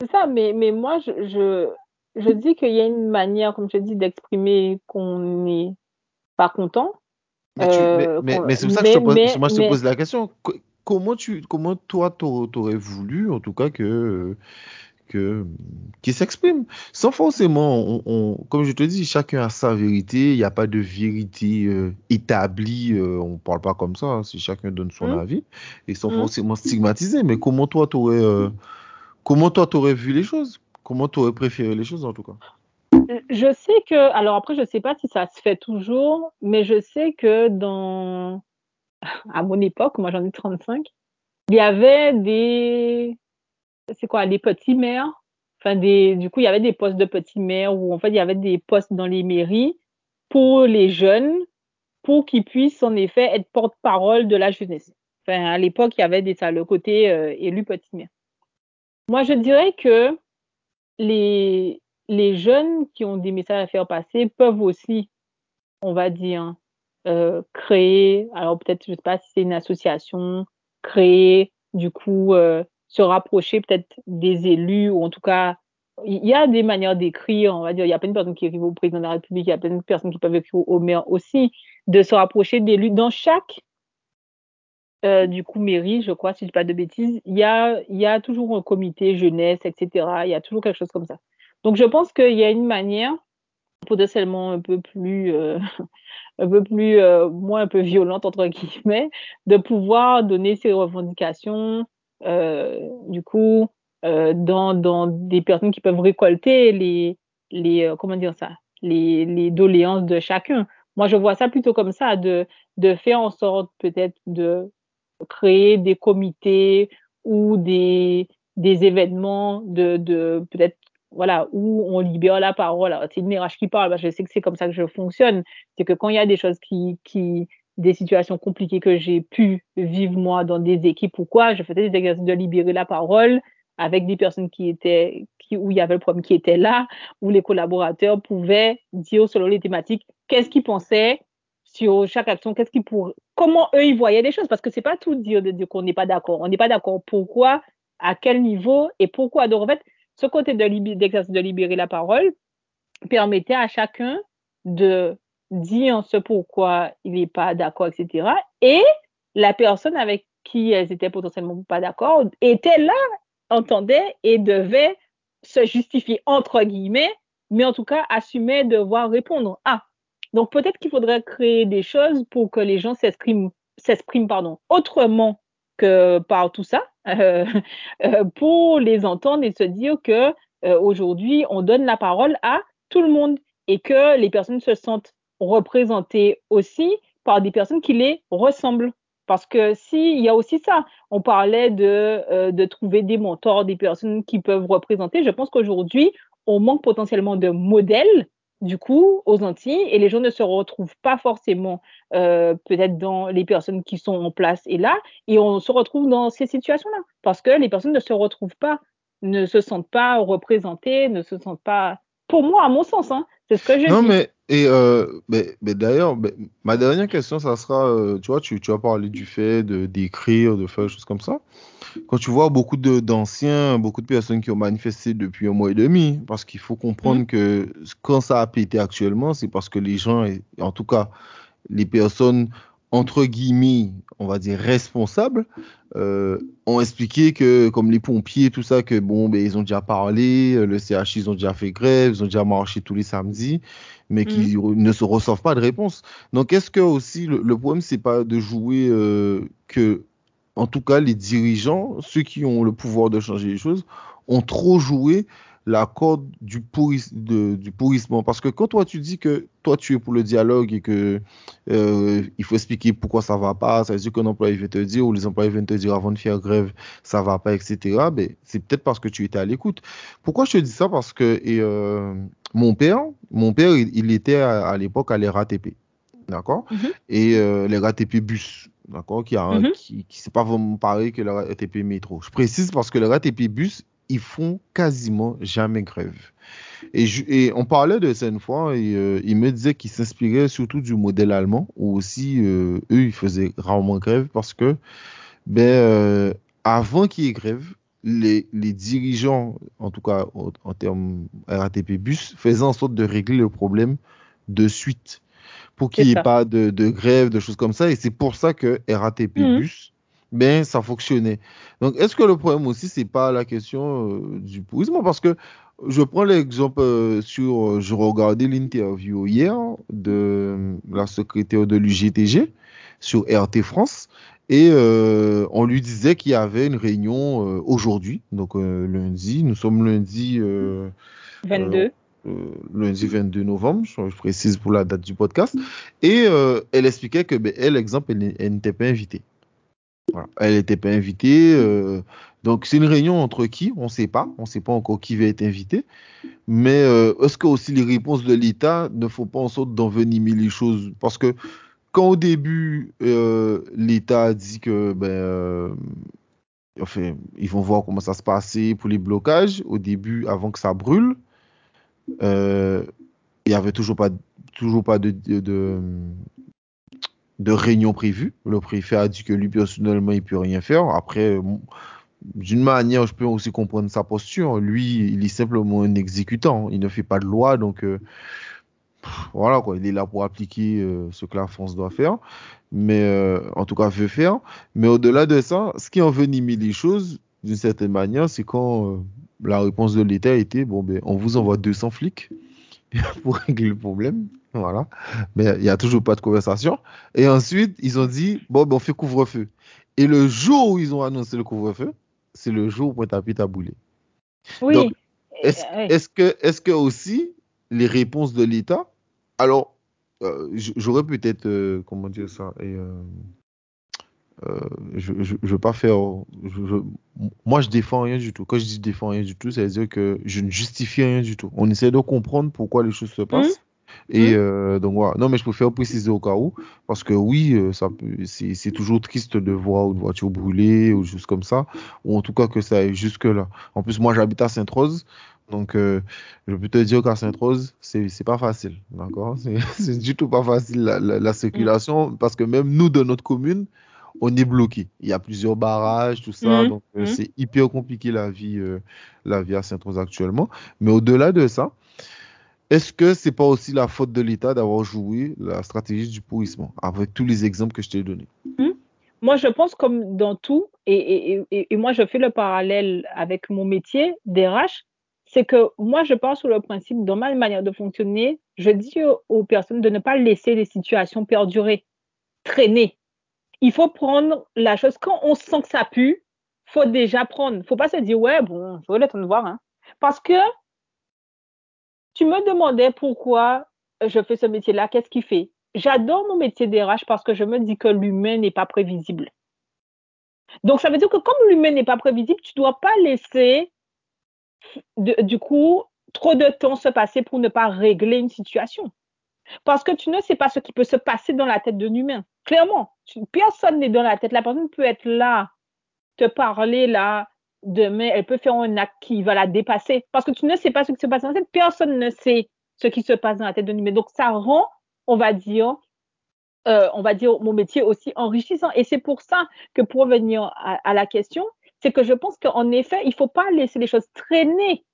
C'est ça, mais, mais moi je, je, je dis qu'il y a une manière, comme je dis, d'exprimer qu'on n'est pas content. Mais, euh, mais, c'est pour ça que je te pose, moi, je te pose la question. Comment, tu, comment toi, t'aurais voulu, en tout cas, que, que, qui s'exprime. Sans forcément, on, comme je te dis, chacun a sa vérité. Il n'y a pas de vérité euh, établie. Euh, on ne parle pas comme ça. Hein, si chacun donne son mmh. avis et sans mmh. forcément stigmatiser. Mais comment toi, tu aurais, euh, comment toi, aurais vu les choses? Comment tu aurais préféré les choses en tout cas? Je sais que, alors après, je ne sais pas si ça se fait toujours, mais je sais que dans, à mon époque, moi j'en ai 35, il y avait des c'est quoi, les petits maires? Enfin, des, du coup, il y avait des postes de petits maires où, en fait, il y avait des postes dans les mairies pour les jeunes, pour qu'ils puissent, en effet, être porte-parole de la jeunesse. Enfin, à l'époque, il y avait des, ça, le côté euh, élu petit maire. Moi, je dirais que les, les jeunes qui ont des messages à faire passer peuvent aussi, on va dire, euh, créer, alors peut-être, je sais pas si c'est une association, créer, du coup, euh, se rapprocher peut-être des élus, ou en tout cas, il y a des manières d'écrire, on va dire, il y a plein de personnes qui écrivent au président de la République, il y a plein de personnes qui peuvent écrire au maire aussi, de se rapprocher d'élus. Dans chaque, euh, du coup, mairie, je crois, si je dis pas de bêtises, il y a, y a toujours un comité jeunesse, etc. Il y a toujours quelque chose comme ça. Donc, je pense qu'il y a une manière potentiellement un peu plus, euh, un peu plus, euh, moins un peu violente, entre guillemets, de pouvoir donner ses revendications, du coup, euh, dans, dans des personnes qui peuvent récolter les, les euh, comment dire ça, les, les doléances de chacun. Moi, je vois ça plutôt comme ça, de, de faire en sorte peut-être de créer des comités ou des, des événements de, de peut-être voilà où on libère la parole. C'est une mirage qui parle. je sais que c'est comme ça que je fonctionne. C'est que quand il y a des choses qui qui des situations compliquées que j'ai pu vivre moi dans des équipes ou quoi, je faisais des exercices de libérer la parole avec des personnes qui étaient, qui, où il y avait le problème qui était là, où les collaborateurs pouvaient dire selon les thématiques qu'est-ce qu'ils pensaient sur chaque action, qu'est-ce qu'ils pour, comment eux ils voyaient les choses, parce que c'est pas tout dire de dire qu'on n'est pas d'accord. On n'est pas d'accord pourquoi, à quel niveau et pourquoi. Donc en fait, ce côté d'exercice de libérer la parole permettait à chacun de dire ce pourquoi il n'est pas d'accord, etc. Et la personne avec qui elles étaient potentiellement pas d'accord était là, entendait et devait se justifier entre guillemets, mais en tout cas assumer devoir répondre. Ah, donc peut-être qu'il faudrait créer des choses pour que les gens s'expriment, autrement que par tout ça, euh, euh, pour les entendre et se dire que euh, aujourd'hui on donne la parole à tout le monde et que les personnes se sentent représentés aussi par des personnes qui les ressemblent. Parce que si, il y a aussi ça. On parlait de, euh, de trouver des mentors, des personnes qui peuvent représenter. Je pense qu'aujourd'hui, on manque potentiellement de modèles, du coup, aux Antilles, et les gens ne se retrouvent pas forcément euh, peut-être dans les personnes qui sont en place et là, et on se retrouve dans ces situations-là. Parce que les personnes ne se retrouvent pas, ne se sentent pas représentées, ne se sentent pas, pour moi, à mon sens, hein, c'est ce que je non, mais et euh, mais, mais d'ailleurs, ma dernière question, ça sera, euh, tu vois, tu, tu as parlé du fait de d'écrire, de faire des choses comme ça. Quand tu vois beaucoup de d'anciens, beaucoup de personnes qui ont manifesté depuis un mois et demi, parce qu'il faut comprendre mmh. que quand ça a pété actuellement, c'est parce que les gens, en tout cas, les personnes entre guillemets, on va dire responsables, euh, ont expliqué que, comme les pompiers, tout ça, que bon, ben, ils ont déjà parlé, euh, le CHI, ils ont déjà fait grève, ils ont déjà marché tous les samedis, mais qui mm. ne se reçoivent pas de réponse. Donc, est-ce que aussi le, problème, c'est pas de jouer euh, que en tout cas, les dirigeants, ceux qui ont le pouvoir de changer les choses, ont trop joué la corde du, du pourrissement. Parce que quand toi tu dis que toi tu es pour le dialogue et que euh, il faut expliquer pourquoi ça va pas, ça veut dire qu'un employé va te dire ou les employés viennent te dire avant de faire grève ça va pas, etc. Ben, c'est peut-être parce que tu étais à l'écoute. Pourquoi je te dis ça? Parce que et, euh, mon père, mon père, il, était à, l'époque à l'RATP. D'accord? Mm-hmm. Et euh, les RATP bus, d'accord? Qui, a mm-hmm. qui, qui c'est pas vraiment pareil que le RATP métro. Je précise parce que le RATP bus, ils font quasiment jamais grève. Et, et on parlait de ça une fois, et euh, il me disait qu'il s'inspirait surtout du modèle allemand, où aussi euh, eux, ils faisaient rarement grève parce que, ben, euh, avant qu'il y ait grève, les, les, dirigeants, en tout cas en, termes RATP bus, faisaient en sorte de régler le problème de suite pour qu'il n'y ait pas de, de, grève, de choses comme ça. Et c'est pour ça que RATP mmh. bus ben ça fonctionnait. Donc est-ce que le problème aussi c'est pas la question euh, du pourrissement parce que je prends l'exemple euh, sur euh, je regardais l'interview hier de la secrétaire de l'UGTG sur RT France et on lui disait qu'il y avait une réunion aujourd'hui donc lundi nous sommes lundi 22 lundi 22 novembre, je précise pour la date du podcast, et elle expliquait que, ben, elle, exemple, elle n'était pas invitée. Elle n'était pas invitée. Euh, donc c'est une réunion entre qui? On ne sait pas. On ne sait pas encore qui va être invité. Mais euh, est-ce que aussi les réponses de l'État ne font pas en sorte d'envenimer les choses? Parce que quand au début euh, l'État a dit que ben enfin ils vont voir comment ça se passait pour les blocages au début avant que ça brûle, il n'y avait toujours pas toujours pas de, réunion prévue. Le préfet a dit que lui, personnellement, il peut rien faire. Après, d'une manière, je peux aussi comprendre sa posture. Lui, il est simplement un exécutant. Il ne fait pas de loi, donc euh, voilà quoi. Il est là pour appliquer euh, ce que la France doit faire, mais euh, en tout cas veut faire. Mais au-delà de ça, ce qui envenime les choses, d'une certaine manière, c'est quand la réponse de l'État était bon ben, on vous envoie 200 flics pour régler le problème. Voilà. Mais il n'y a toujours pas de conversation. Et ensuite, ils ont dit, bon, ben, on fait couvre-feu. Et le jour où ils ont annoncé le couvre-feu, c'est le jour où Pointe-à-Pitre a boulé. Oui. est-ce que, est que aussi les réponses de l'État, alors, euh, j'aurais peut-être, euh, comment dire ça, et, euh, je ne veux pas faire. moi, je défends rien du tout. Quand je dis défends rien du tout, ça veut dire que je ne justifie rien du tout. On essaie de comprendre pourquoi les choses se passent. Et mmh. euh, donc voilà. Non, mais je préfère préciser au cas où, parce que oui, euh, ça c'est toujours triste de voir une voiture brûlée ou juste comme ça, ou en tout cas que ça aille jusque là. En plus, moi, j'habite à Sainte-Rose, donc euh, je peux te dire qu'à Sainte-Rose, c'est pas facile, d'accord? C'est du tout pas facile la, la, circulation, mmh. parce que même nous de notre commune, on est bloqué. Il y a plusieurs barrages, tout ça, mmh. donc c'est hyper compliqué la vie, la vie à Sainte-Rose actuellement. Mais au-delà de ça est-ce que c'est pas aussi la faute de l'État d'avoir joué la stratégie du pourrissement, avec tous les exemples que je t'ai donnés? Hmm? Moi, je pense comme dans tout, et, moi, je fais le parallèle avec mon métier d'RH, c'est que moi, je pense sur le principe, dans ma manière de fonctionner, je dis aux personnes de ne pas laisser les situations perdurer, traîner. Il faut prendre la chose, quand on sent que ça pue, faut déjà prendre. faut pas se dire, ouais, bon, je vais le voir. Hein. Parce que tu me demandais pourquoi je fais ce métier-là, qu'est-ce qu'il fait? J'adore mon métier d'RH parce que je me dis que l'humain n'est pas prévisible. Donc, ça veut dire que comme l'humain n'est pas prévisible, tu ne dois pas laisser, du coup, trop de temps se passer pour ne pas régler une situation. Parce que tu ne sais pas ce qui peut se passer dans la tête d'un humain. Clairement, personne n'est dans la tête. La personne peut être là, te parler là, demain, elle peut faire un acte qui va la dépasser. Parce que tu ne sais pas ce qui se passe dans la tête. Personne ne sait ce qui se passe dans la tête de humain. Donc, ça rend, on va dire, euh, on va dire, mon métier aussi enrichissant. Et c'est pour ça que pour revenir à, la question, c'est que je pense qu'en effet, il faut pas laisser les choses traîner.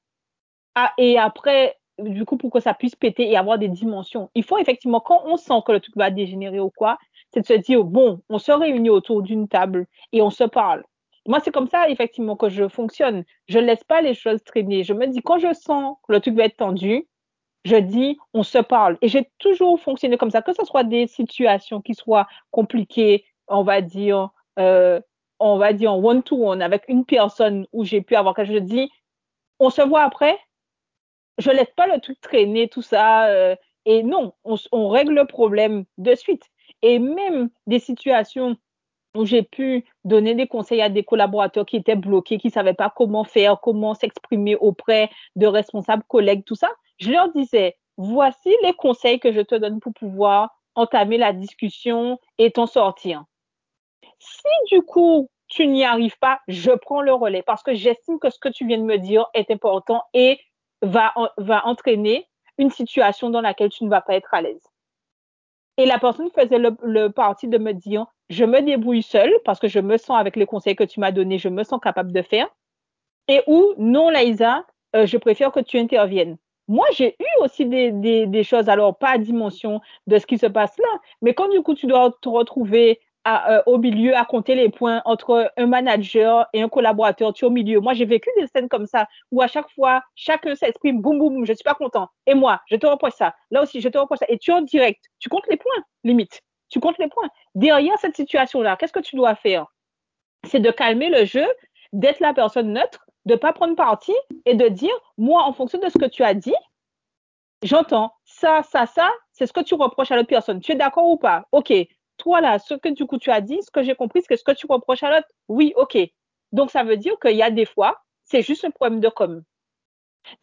Ah, et après, du coup, pour que ça puisse péter et avoir des dimensions. Il faut effectivement, quand on sent que le truc va dégénérer ou quoi, c'est de se dire, bon, on se réunit autour d'une table et on se parle. Moi, c'est comme ça, effectivement, que je fonctionne. Je ne laisse pas les choses traîner. Je me dis, quand je sens que le truc va être tendu, je dis, on se parle. Et j'ai toujours fonctionné comme ça, que ce soit des situations qui soient compliquées, on va dire, euh, on va dire, en one-to-one avec une personne où j'ai pu avoir quelque chose, je dis, on se voit après. Je laisse pas le truc traîner, tout ça. Euh, et non, on, on, règle le problème de suite. Et même des situations où j'ai pu donner des conseils à des collaborateurs qui étaient bloqués, qui ne savaient pas comment faire, comment s'exprimer auprès de responsables, collègues, tout ça, je leur disais, voici les conseils que je te donne pour pouvoir entamer la discussion et t'en sortir. Si du coup, tu n'y arrives pas, je prends le relais parce que j'estime que ce que tu viens de me dire est important et va, va entraîner une situation dans laquelle tu ne vas pas être à l'aise. Et la personne faisait le, parti de me dire, je me débrouille seule parce que je me sens avec les conseils que tu m'as donnés, je me sens capable de faire. Et ou, non, Laïsa, euh, je préfère que tu interviennes. Moi, j'ai eu aussi des, choses, alors pas à dimension de ce qui se passe là, mais quand du coup tu dois te retrouver euh, au milieu à compter les points entre un manager et un collaborateur, tu es au milieu. Moi, j'ai vécu des scènes comme ça où à chaque fois, chacun s'exprime, boum, boum, je suis pas content. Et moi, je te reproche ça. Là aussi, je te reproche ça. Et tu es en direct. Tu comptes les points, limite. Tu comptes les points. Derrière cette situation-là, qu'est-ce que tu dois faire? C'est de calmer le jeu, d'être la personne neutre de pas prendre parti et de dire, moi, en fonction de ce que tu as dit, j'entends ça, ça, ça, c'est ce que tu reproches à l'autre personne. Tu es d'accord ou pas? OK. Toi, là, ce que du coup tu as dit, ce que j'ai compris, ce que tu reproches à l'autre, oui, OK. Donc, ça veut dire qu'il y a des fois, c'est juste un problème de com.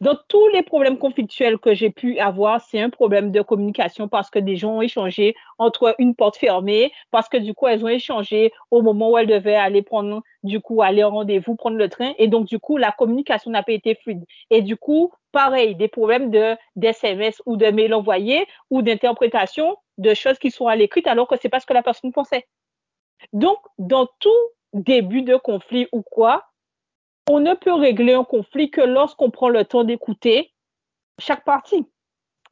Dans tous les problèmes conflictuels que j'ai pu avoir, c'est un problème de communication parce que des gens ont échangé entre une porte fermée, parce que du coup, elles ont échangé au moment où elles devaient aller prendre, du coup, aller au rendez-vous, prendre le train. Et donc, du coup, la communication n'a pas été fluide. Et du coup, pareil, des problèmes de, d'SMS ou de mail envoyé ou d'interprétation de choses qui sont à l'écrit alors que c'est pas ce que la personne pensait. Donc, dans tout début de conflit ou quoi, on ne peut régler un conflit que lorsqu'on prend le temps d'écouter chaque partie,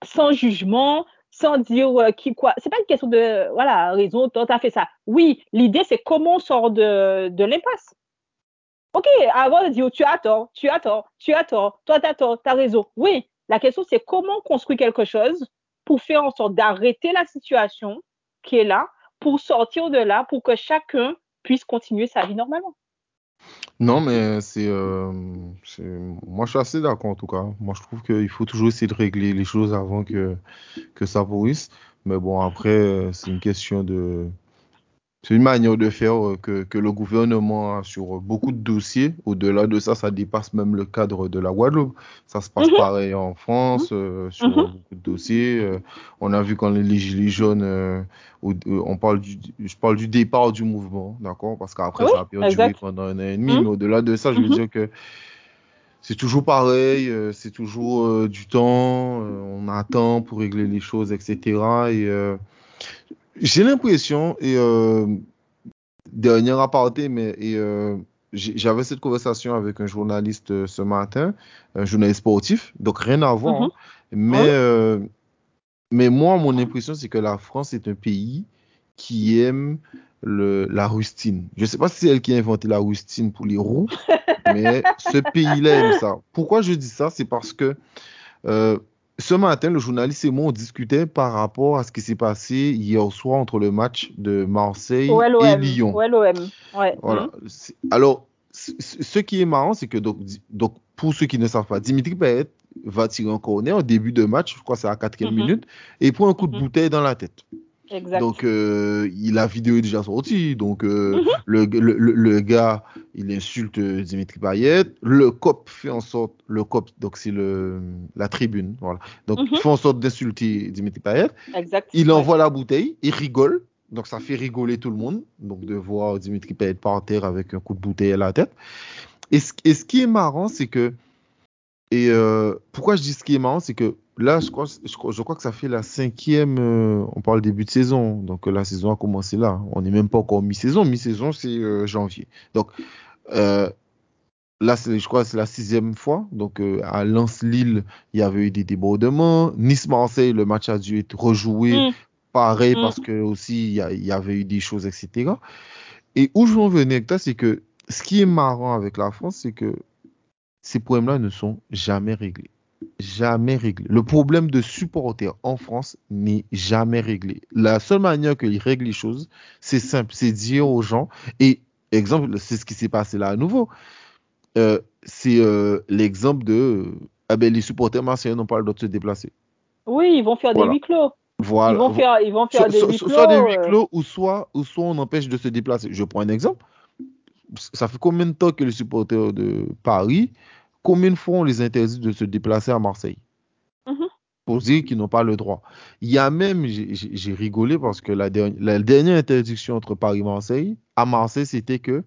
sans jugement, sans dire euh, qui quoi. C'est pas une question de voilà raison, toi t'as fait ça. Oui, l'idée c'est comment on sort de, de l'impasse. Ok, avant de dire tu as tort, tu as tort, tu as tort, toi t'as tort, t'as raison. Oui, la question c'est comment construire quelque chose pour faire en sorte d'arrêter la situation qui est là, pour sortir de là, pour que chacun puisse continuer sa vie normalement. Non, mais c'est, euh, Moi, je suis assez d'accord en tout cas. Moi, je trouve qu'il faut toujours essayer de régler les choses avant que, que ça pourrisse. Mais bon, après, euh, c'est une question de, c'est une manière de faire euh, que, que, le gouvernement a sur beaucoup de dossiers. Au-delà de ça, ça dépasse même le cadre de la Guadeloupe. Ça se passe mhm. pareil en France, mhm. euh, sur mhm. beaucoup de dossiers. Euh, on a vu quand les Gilets jaunes, on parle du, je parle du départ du mouvement, d'accord? Parce qu'après, ça a perduré pendant un an et demi. Mais au-delà de ça, je veux dire que c'est toujours pareil, c'est toujours du temps, on attend pour régler les choses, etc. Et j'ai l'impression, et euh, dernière aparté, mais euh, j'avais cette conversation avec un journaliste euh, ce matin, un journaliste sportif, donc rien à voir. Mm-hmm. Hein. mais, euh, mais moi, mon impression, c'est que la France est un pays qui aime le, la rustine. Je ne sais pas si c'est elle qui a inventé la rustine pour les roues, mais ce pays-là aime ça. Pourquoi je dis ça? C'est parce que euh, ce matin, le journaliste et moi, on discutait par rapport à ce qui s'est passé hier soir entre le match de Marseille et Lyon. Ouais. Voilà. Alors, ce qui est marrant, c'est que donc, donc, pour ceux qui ne savent pas, Dimitri Payet va tirer un corner au début de match, je crois que c'est à la quatrième mm minute, et il prend un coup de mm-hmm. bouteille dans la tête. Donc, euh, la vidéo est déjà sortie. Donc, euh, mhm. le, le, le, gars, il insulte Dimitri Payet. Le COP fait en sorte, le COP, donc c'est la tribune, voilà. Donc, il mhm. fait en sorte d'insulter Dimitri Payet. Exact. Il envoie la bouteille, il rigole. Donc, ça fait rigoler tout le monde. Donc, de voir Dimitri Payet par terre avec un coup de bouteille à la tête. Et ce, et ce qui est marrant, c'est que, et euh, pourquoi je dis ce qui est marrant, c'est que là, je crois, je, crois que ça fait la cinquième, euh, on parle début de saison, donc euh, la saison a commencé là. On n'est même pas encore mi-saison, mi-saison c'est euh, janvier. Donc là, je crois que c'est la sixième fois. Donc à Lens-Lille, il y avait eu des débordements. Nice-Marseille, le match a dû être rejoué, mm. pareil, mm. parce que aussi il y, avait eu des choses, etc. Et où je veux en venir avec toi, c'est que ce qui est marrant avec la France, c'est que ces problèmes-là ne sont jamais réglés jamais réglé. Le problème de supporter en France n'est jamais réglé. La seule manière qu'ils règlent les choses, c'est simple, c'est dire aux gens, et Exemple, c'est ce qui s'est passé là à nouveau. Euh, c'est euh, l'exemple de ah ben, les supporters marseillais n'ont pas le droit de se déplacer. Oui, ils vont faire des huis clos. Voilà. Ils vont faire, ils vont faire des huis clos. Soit des huis clos ou soit, ou soit on empêche de se déplacer. Je prends un exemple. Ça fait combien de temps que les supporters de Paris, combien de fois on les interdit de se déplacer à Marseille Mhm. pour dire qu'ils n'ont pas le droit? Il y a même, j'ai- rigolé parce que la, dernière- la dernière interdiction entre Paris et Marseille, à Marseille, c'était que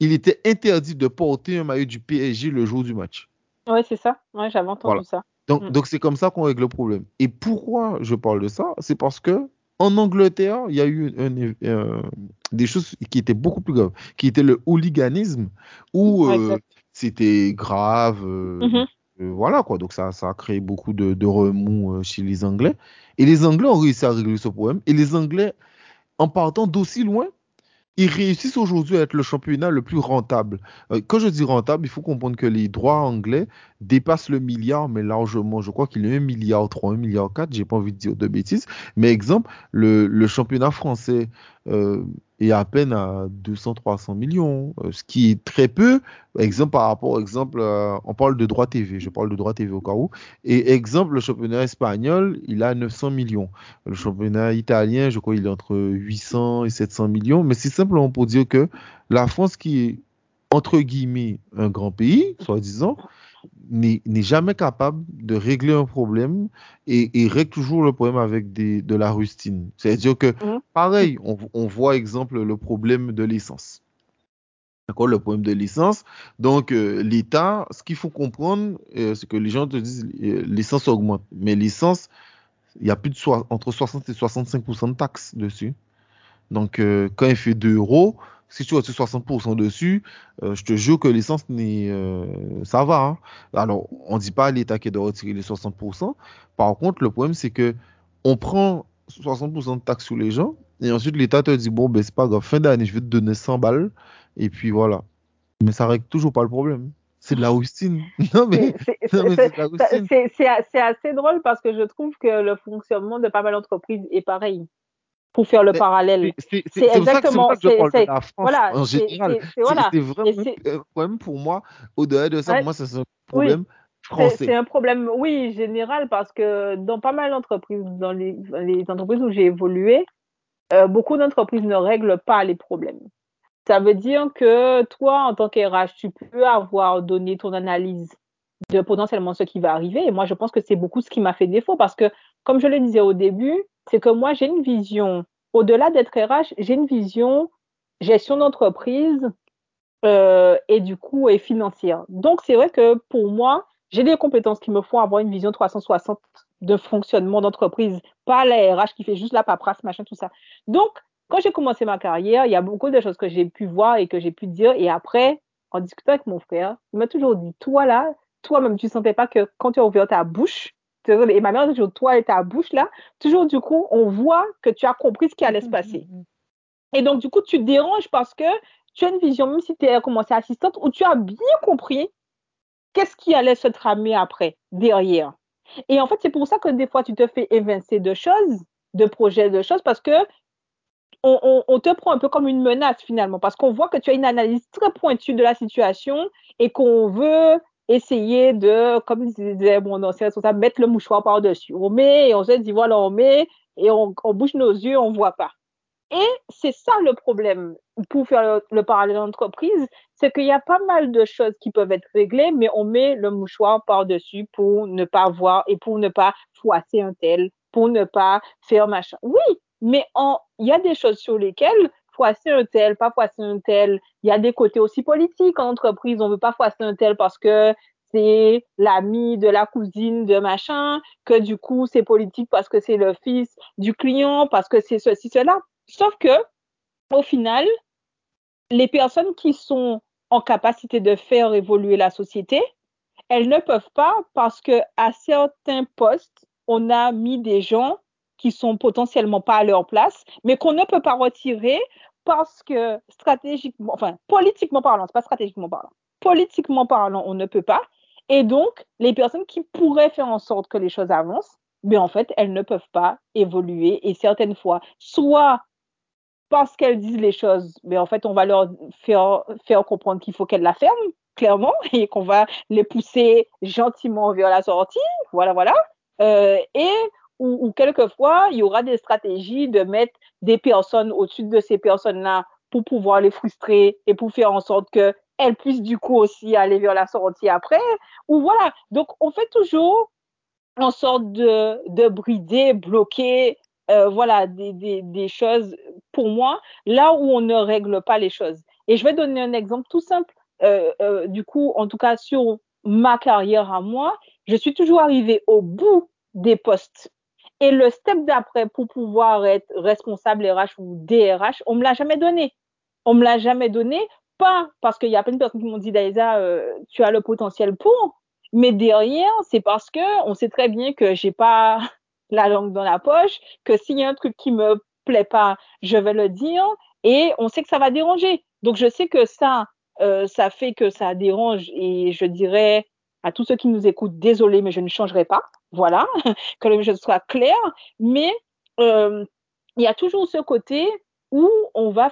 il était interdit de porter un maillot du PSG le jour du match. Oui, c'est ça. Ouais, j'avais entendu Voilà. ça. Donc, Mm. donc c'est comme ça qu'on règle le problème. Et pourquoi je parle de ça? C'est parce que en Angleterre, il y a eu un- des choses qui étaient beaucoup plus graves, qui était le hooliganisme, où euh. C'était grave. euh, Mhm. euh, voilà quoi. Donc ça, ça a créé beaucoup de, de remous euh, chez les Anglais. Et les Anglais ont réussi à régler ce problème. Et les Anglais, en partant d'aussi loin, ils réussissent aujourd'hui à être le championnat le plus rentable. Euh, quand je dis rentable, il faut comprendre que les droits anglais dépassent le milliard, mais largement. Je crois qu'il est 1 milliard 3, 1 milliard 4, j'ai pas envie de dire de bêtises. Mais exemple, le, le championnat français euh, est à peine à 200, 300 millions, euh, ce qui est très peu. Exemple par rapport, exemple, euh, on parle de droit TV, je parle de droit TV au cas où. Et exemple, le championnat espagnol, il a 900 millions. Le championnat italien, je crois, il est entre 800 et 700 millions. Mais c'est simplement pour dire que la France, qui est entre guillemets un grand pays, soi-disant, n'est jamais capable de régler un problème et, et règle toujours le problème avec des, de la rustine. C'est-à-dire que, Mhm. pareil, on, on voit exemple le problème de l'essence. D'accord, le problème de l'essence. Donc, euh, l'État, ce qu'il faut comprendre, euh, c'est que les gens te disent euh, l'essence augmente. Mais l'essence, il y a plus de entre 60 et 65% de taxes dessus. Donc, euh, quand il fait 2 euros, si tu retires 60% dessus, euh, je te jure que l'essence, n'est, euh, ça va. hein. Alors, on ne dit pas à l'État qui doit retirer les 60%. Par contre, le problème, c'est que on prend 60% de taxes sur les gens et ensuite l'État te dit, bon, ben, c'est pas grave, fin d'année, je vais te donner 100 balles et puis voilà. Mais ça règle toujours pas le problème. C'est de la rustine. Non, mais, c'est assez drôle parce que je trouve que le fonctionnement de pas mal d'entreprises est pareil. Pour faire le Mais parallèle. C'est exactement. ça que je parle de c'est- la France voilà. en C'est général. c'est- voilà. vraiment un problème pour moi. Au-delà de ça, ouais, pour moi, c'est un oui. problème C'est c'est un problème, oui, général, parce que dans pas mal d'entreprises, dans les, dans les entreprises où j'ai évolué, euh, beaucoup d'entreprises ne règlent pas les problèmes. Ça veut dire que toi, en tant qu'RH, tu peux avoir donné ton analyse de potentiellement ce qui va arriver. Et moi, je pense que c'est beaucoup ce qui m'a fait défaut parce que, comme je le disais au début, c'est que moi, j'ai une vision, au-delà d'être RH, j'ai une vision gestion d'entreprise euh, et du coup et financière. Donc, c'est vrai que pour moi, j'ai les compétences qui me font avoir une vision 360 de fonctionnement d'entreprise, pas la RH qui fait juste la paperasse, machin, tout ça. Donc, quand j'ai commencé ma carrière, il y a beaucoup de choses que j'ai pu voir et que j'ai pu dire. Et après, en discutant avec mon frère, il m'a toujours dit, toi là, toi-même, tu sentais pas que quand tu as ouvert ta bouche, et ma mère toujours, toi et ta bouche là, toujours du coup, on voit que tu as compris ce qui allait se passer. Et donc, du coup, tu te déranges parce que tu as une vision, même si tu as commencé assistante, où tu as bien compris qu'est-ce qui allait se tramer après, derrière. Et en fait, c'est pour ça que des fois, tu te fais évincer de choses, de projets, de choses, parce que on, on, on te prend un peu comme une menace finalement, parce qu'on voit que tu as une analyse très pointue de la situation et qu'on veut essayer de, comme disait mon ancien responsable, mettre le mouchoir par-dessus. On met et on se dit, voilà, on met et on, on bouge nos yeux, on voit pas. Et c'est ça le problème pour faire le, le parallèle d'entreprise, c'est qu'il y a pas mal de choses qui peuvent être réglées, mais on met le mouchoir par-dessus pour ne pas voir et pour ne pas froisser un tel, pour ne pas faire machin. Oui, mais il y a des choses sur lesquelles froisser un tel, pas froisser un tel. Il y a des côtés aussi politiques en entreprise. On veut pas froisser un tel parce que c'est l'ami de la cousine de machin, que du coup c'est politique parce que c'est le fils du client, parce que c'est ceci, cela. Sauf que, au final, les personnes qui sont en capacité de faire évoluer la société, elles ne peuvent pas parce que à certains postes, on a mis des gens qui sont potentiellement pas à leur place, mais qu'on ne peut pas retirer parce que stratégiquement, enfin politiquement parlant, c'est pas stratégiquement parlant, politiquement parlant, on ne peut pas. Et donc, les personnes qui pourraient faire en sorte que les choses avancent, mais en fait, elles ne peuvent pas évoluer. Et certaines fois, soit parce qu'elles disent les choses, mais en fait, on va leur faire, faire comprendre qu'il faut qu'elles la ferment, clairement, et qu'on va les pousser gentiment vers la sortie. Voilà, voilà. Euh, et ou, ou, quelquefois, il y aura des stratégies de mettre des personnes au-dessus de ces personnes-là pour pouvoir les frustrer et pour faire en sorte qu'elles puissent du coup aussi aller vers la sortie après. Ou voilà. Donc, on fait toujours en sorte de, de brider, bloquer, euh, voilà, des, des, des, choses pour moi, là où on ne règle pas les choses. Et je vais donner un exemple tout simple. Euh, euh, du coup, en tout cas, sur ma carrière à moi, je suis toujours arrivée au bout des postes. Et le step d'après pour pouvoir être responsable RH ou DRH, on me l'a jamais donné. On me l'a jamais donné, pas parce qu'il y a plein de personnes qui m'ont dit, Daïsa, euh, tu as le potentiel pour, mais derrière, c'est parce que on sait très bien que j'ai pas la langue dans la poche, que s'il y a un truc qui me plaît pas, je vais le dire et on sait que ça va déranger. Donc je sais que ça, euh, ça fait que ça dérange et je dirais à tous ceux qui nous écoutent, désolé, mais je ne changerai pas. Voilà, que le jeu soit clair. Mais euh, il y a toujours ce côté où on va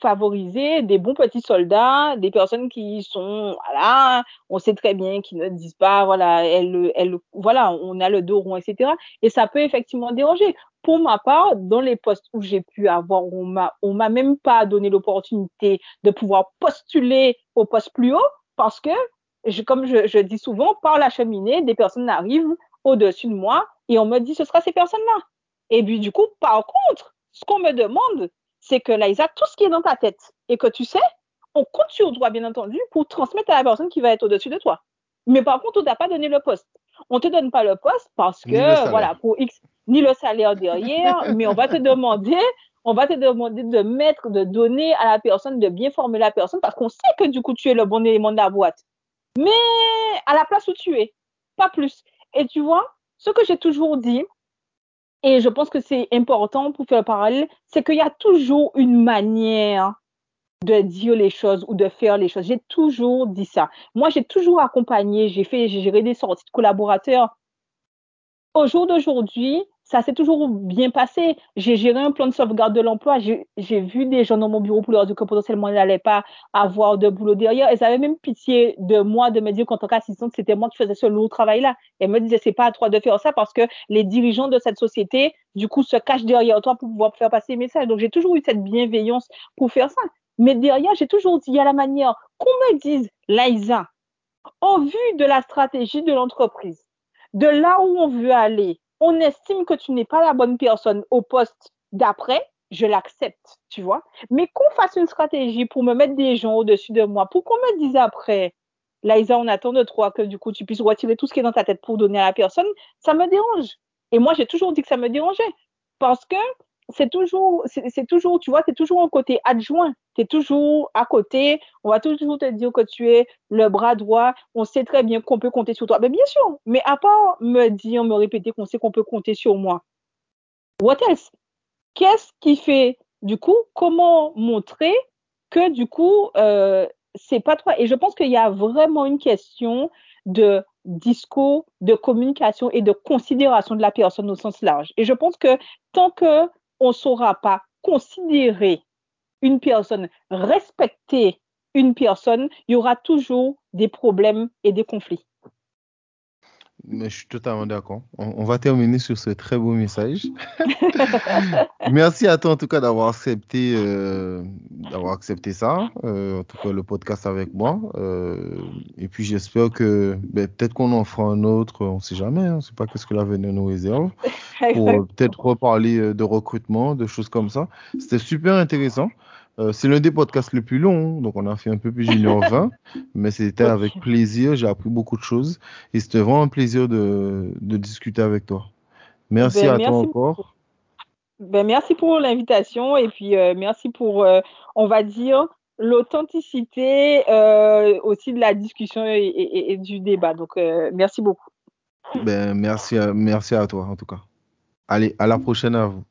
favoriser des bons petits soldats, des personnes qui sont, voilà, on sait très bien, qui ne disent pas, voilà, elle, elle, voilà, on a le dos rond, etc. Et ça peut effectivement déranger. Pour ma part, dans les postes où j'ai pu avoir, on m'a, on m'a même pas donné l'opportunité de pouvoir postuler au poste plus haut parce que, je, comme je, je dis souvent, par la cheminée, des personnes arrivent au-dessus de moi et on me dit ce sera ces personnes-là. Et puis du coup, par contre, ce qu'on me demande, c'est que Liza, tout ce qui est dans ta tête et que tu sais, on compte sur toi, bien entendu, pour transmettre à la personne qui va être au-dessus de toi. Mais par contre, on t'a pas donné le poste. On te donne pas le poste parce que, voilà, pour X, ni le salaire derrière, mais on va te demander, on va te demander de mettre, de donner à la personne, de bien former la personne parce qu'on sait que du coup, tu es le bon élément de la boîte. Mais à la place où tu es, pas plus. Et tu vois, ce que j'ai toujours dit, et je pense que c'est important pour faire le parallèle, c'est qu'il y a toujours une manière de dire les choses ou de faire les choses. J'ai toujours dit ça. Moi, j'ai toujours accompagné, j'ai fait, j'ai géré des sorties de collaborateurs. Au jour d'aujourd'hui, ça s'est toujours bien passé. J'ai géré un plan de sauvegarde de l'emploi. J'ai vu des gens dans mon bureau pour leur dire que potentiellement ils n'allaient pas avoir de boulot derrière. Elles avaient même pitié de moi de me dire qu'en tant qu'assistante, c'était moi qui faisais ce lourd travail-là. Elles me disaient, c'est pas à toi de faire ça parce que les dirigeants de cette société, du coup, se cachent derrière toi pour pouvoir faire passer les messages. Donc, j'ai toujours eu cette bienveillance pour faire ça. Mais derrière, j'ai toujours dit, a la manière qu'on me dise, Laïsa, en vue de la stratégie de l'entreprise, de là où on veut aller, on estime que tu n'es pas la bonne personne au poste d'après, je l'accepte, tu vois. Mais qu'on fasse une stratégie pour me mettre des gens au-dessus de moi, pour qu'on me dise après, Laïsa, on attend de toi que du coup tu puisses retirer tout ce qui est dans ta tête pour donner à la personne, ça me dérange. Et moi, j'ai toujours dit que ça me dérangeait. Parce que c'est toujours, c'est toujours, tu vois, c'est toujours un côté adjoint. Tu es toujours à côté. On va toujours te dire que tu es le bras droit. On sait très bien qu'on peut compter sur toi. Mais bien sûr. Mais à part me dire, me répéter qu'on sait qu'on peut compter sur moi. What else? Qu'est-ce qui fait, du coup, comment montrer que, du coup, euh, c'est pas toi? Et je pense qu'il y a vraiment une question de discours, de communication et de considération de la personne au sens large. Et je pense que tant que on ne saura pas considérer une personne, respecter une personne, il y aura toujours des problèmes et des conflits. Mais je suis totalement d'accord. On, on, va terminer sur ce très beau message. Merci à toi en tout cas d'avoir accepté, euh, d'avoir accepté ça, euh, en tout cas le podcast avec moi. Euh, et puis j'espère que ben, peut-être qu'on en fera un autre, on ne sait jamais, hein, on ne sait pas ce que l'avenir nous réserve, pour peut-être reparler de recrutement, de choses comme ça. C'était super intéressant. Euh, c'est l'un des podcasts les plus longs, donc on a fait un peu plus d'une heure vingt, mais c'était avec plaisir, j'ai appris beaucoup de choses et c'était vraiment un plaisir de, de discuter avec toi. Merci ben, à merci toi encore. Ben, merci pour l'invitation et puis euh, merci pour, euh, on va dire, l'authenticité aussi de la discussion et, et, et du débat. Donc, merci beaucoup. Ben, merci, à, merci à toi en tout cas. Allez, à la prochaine à vous.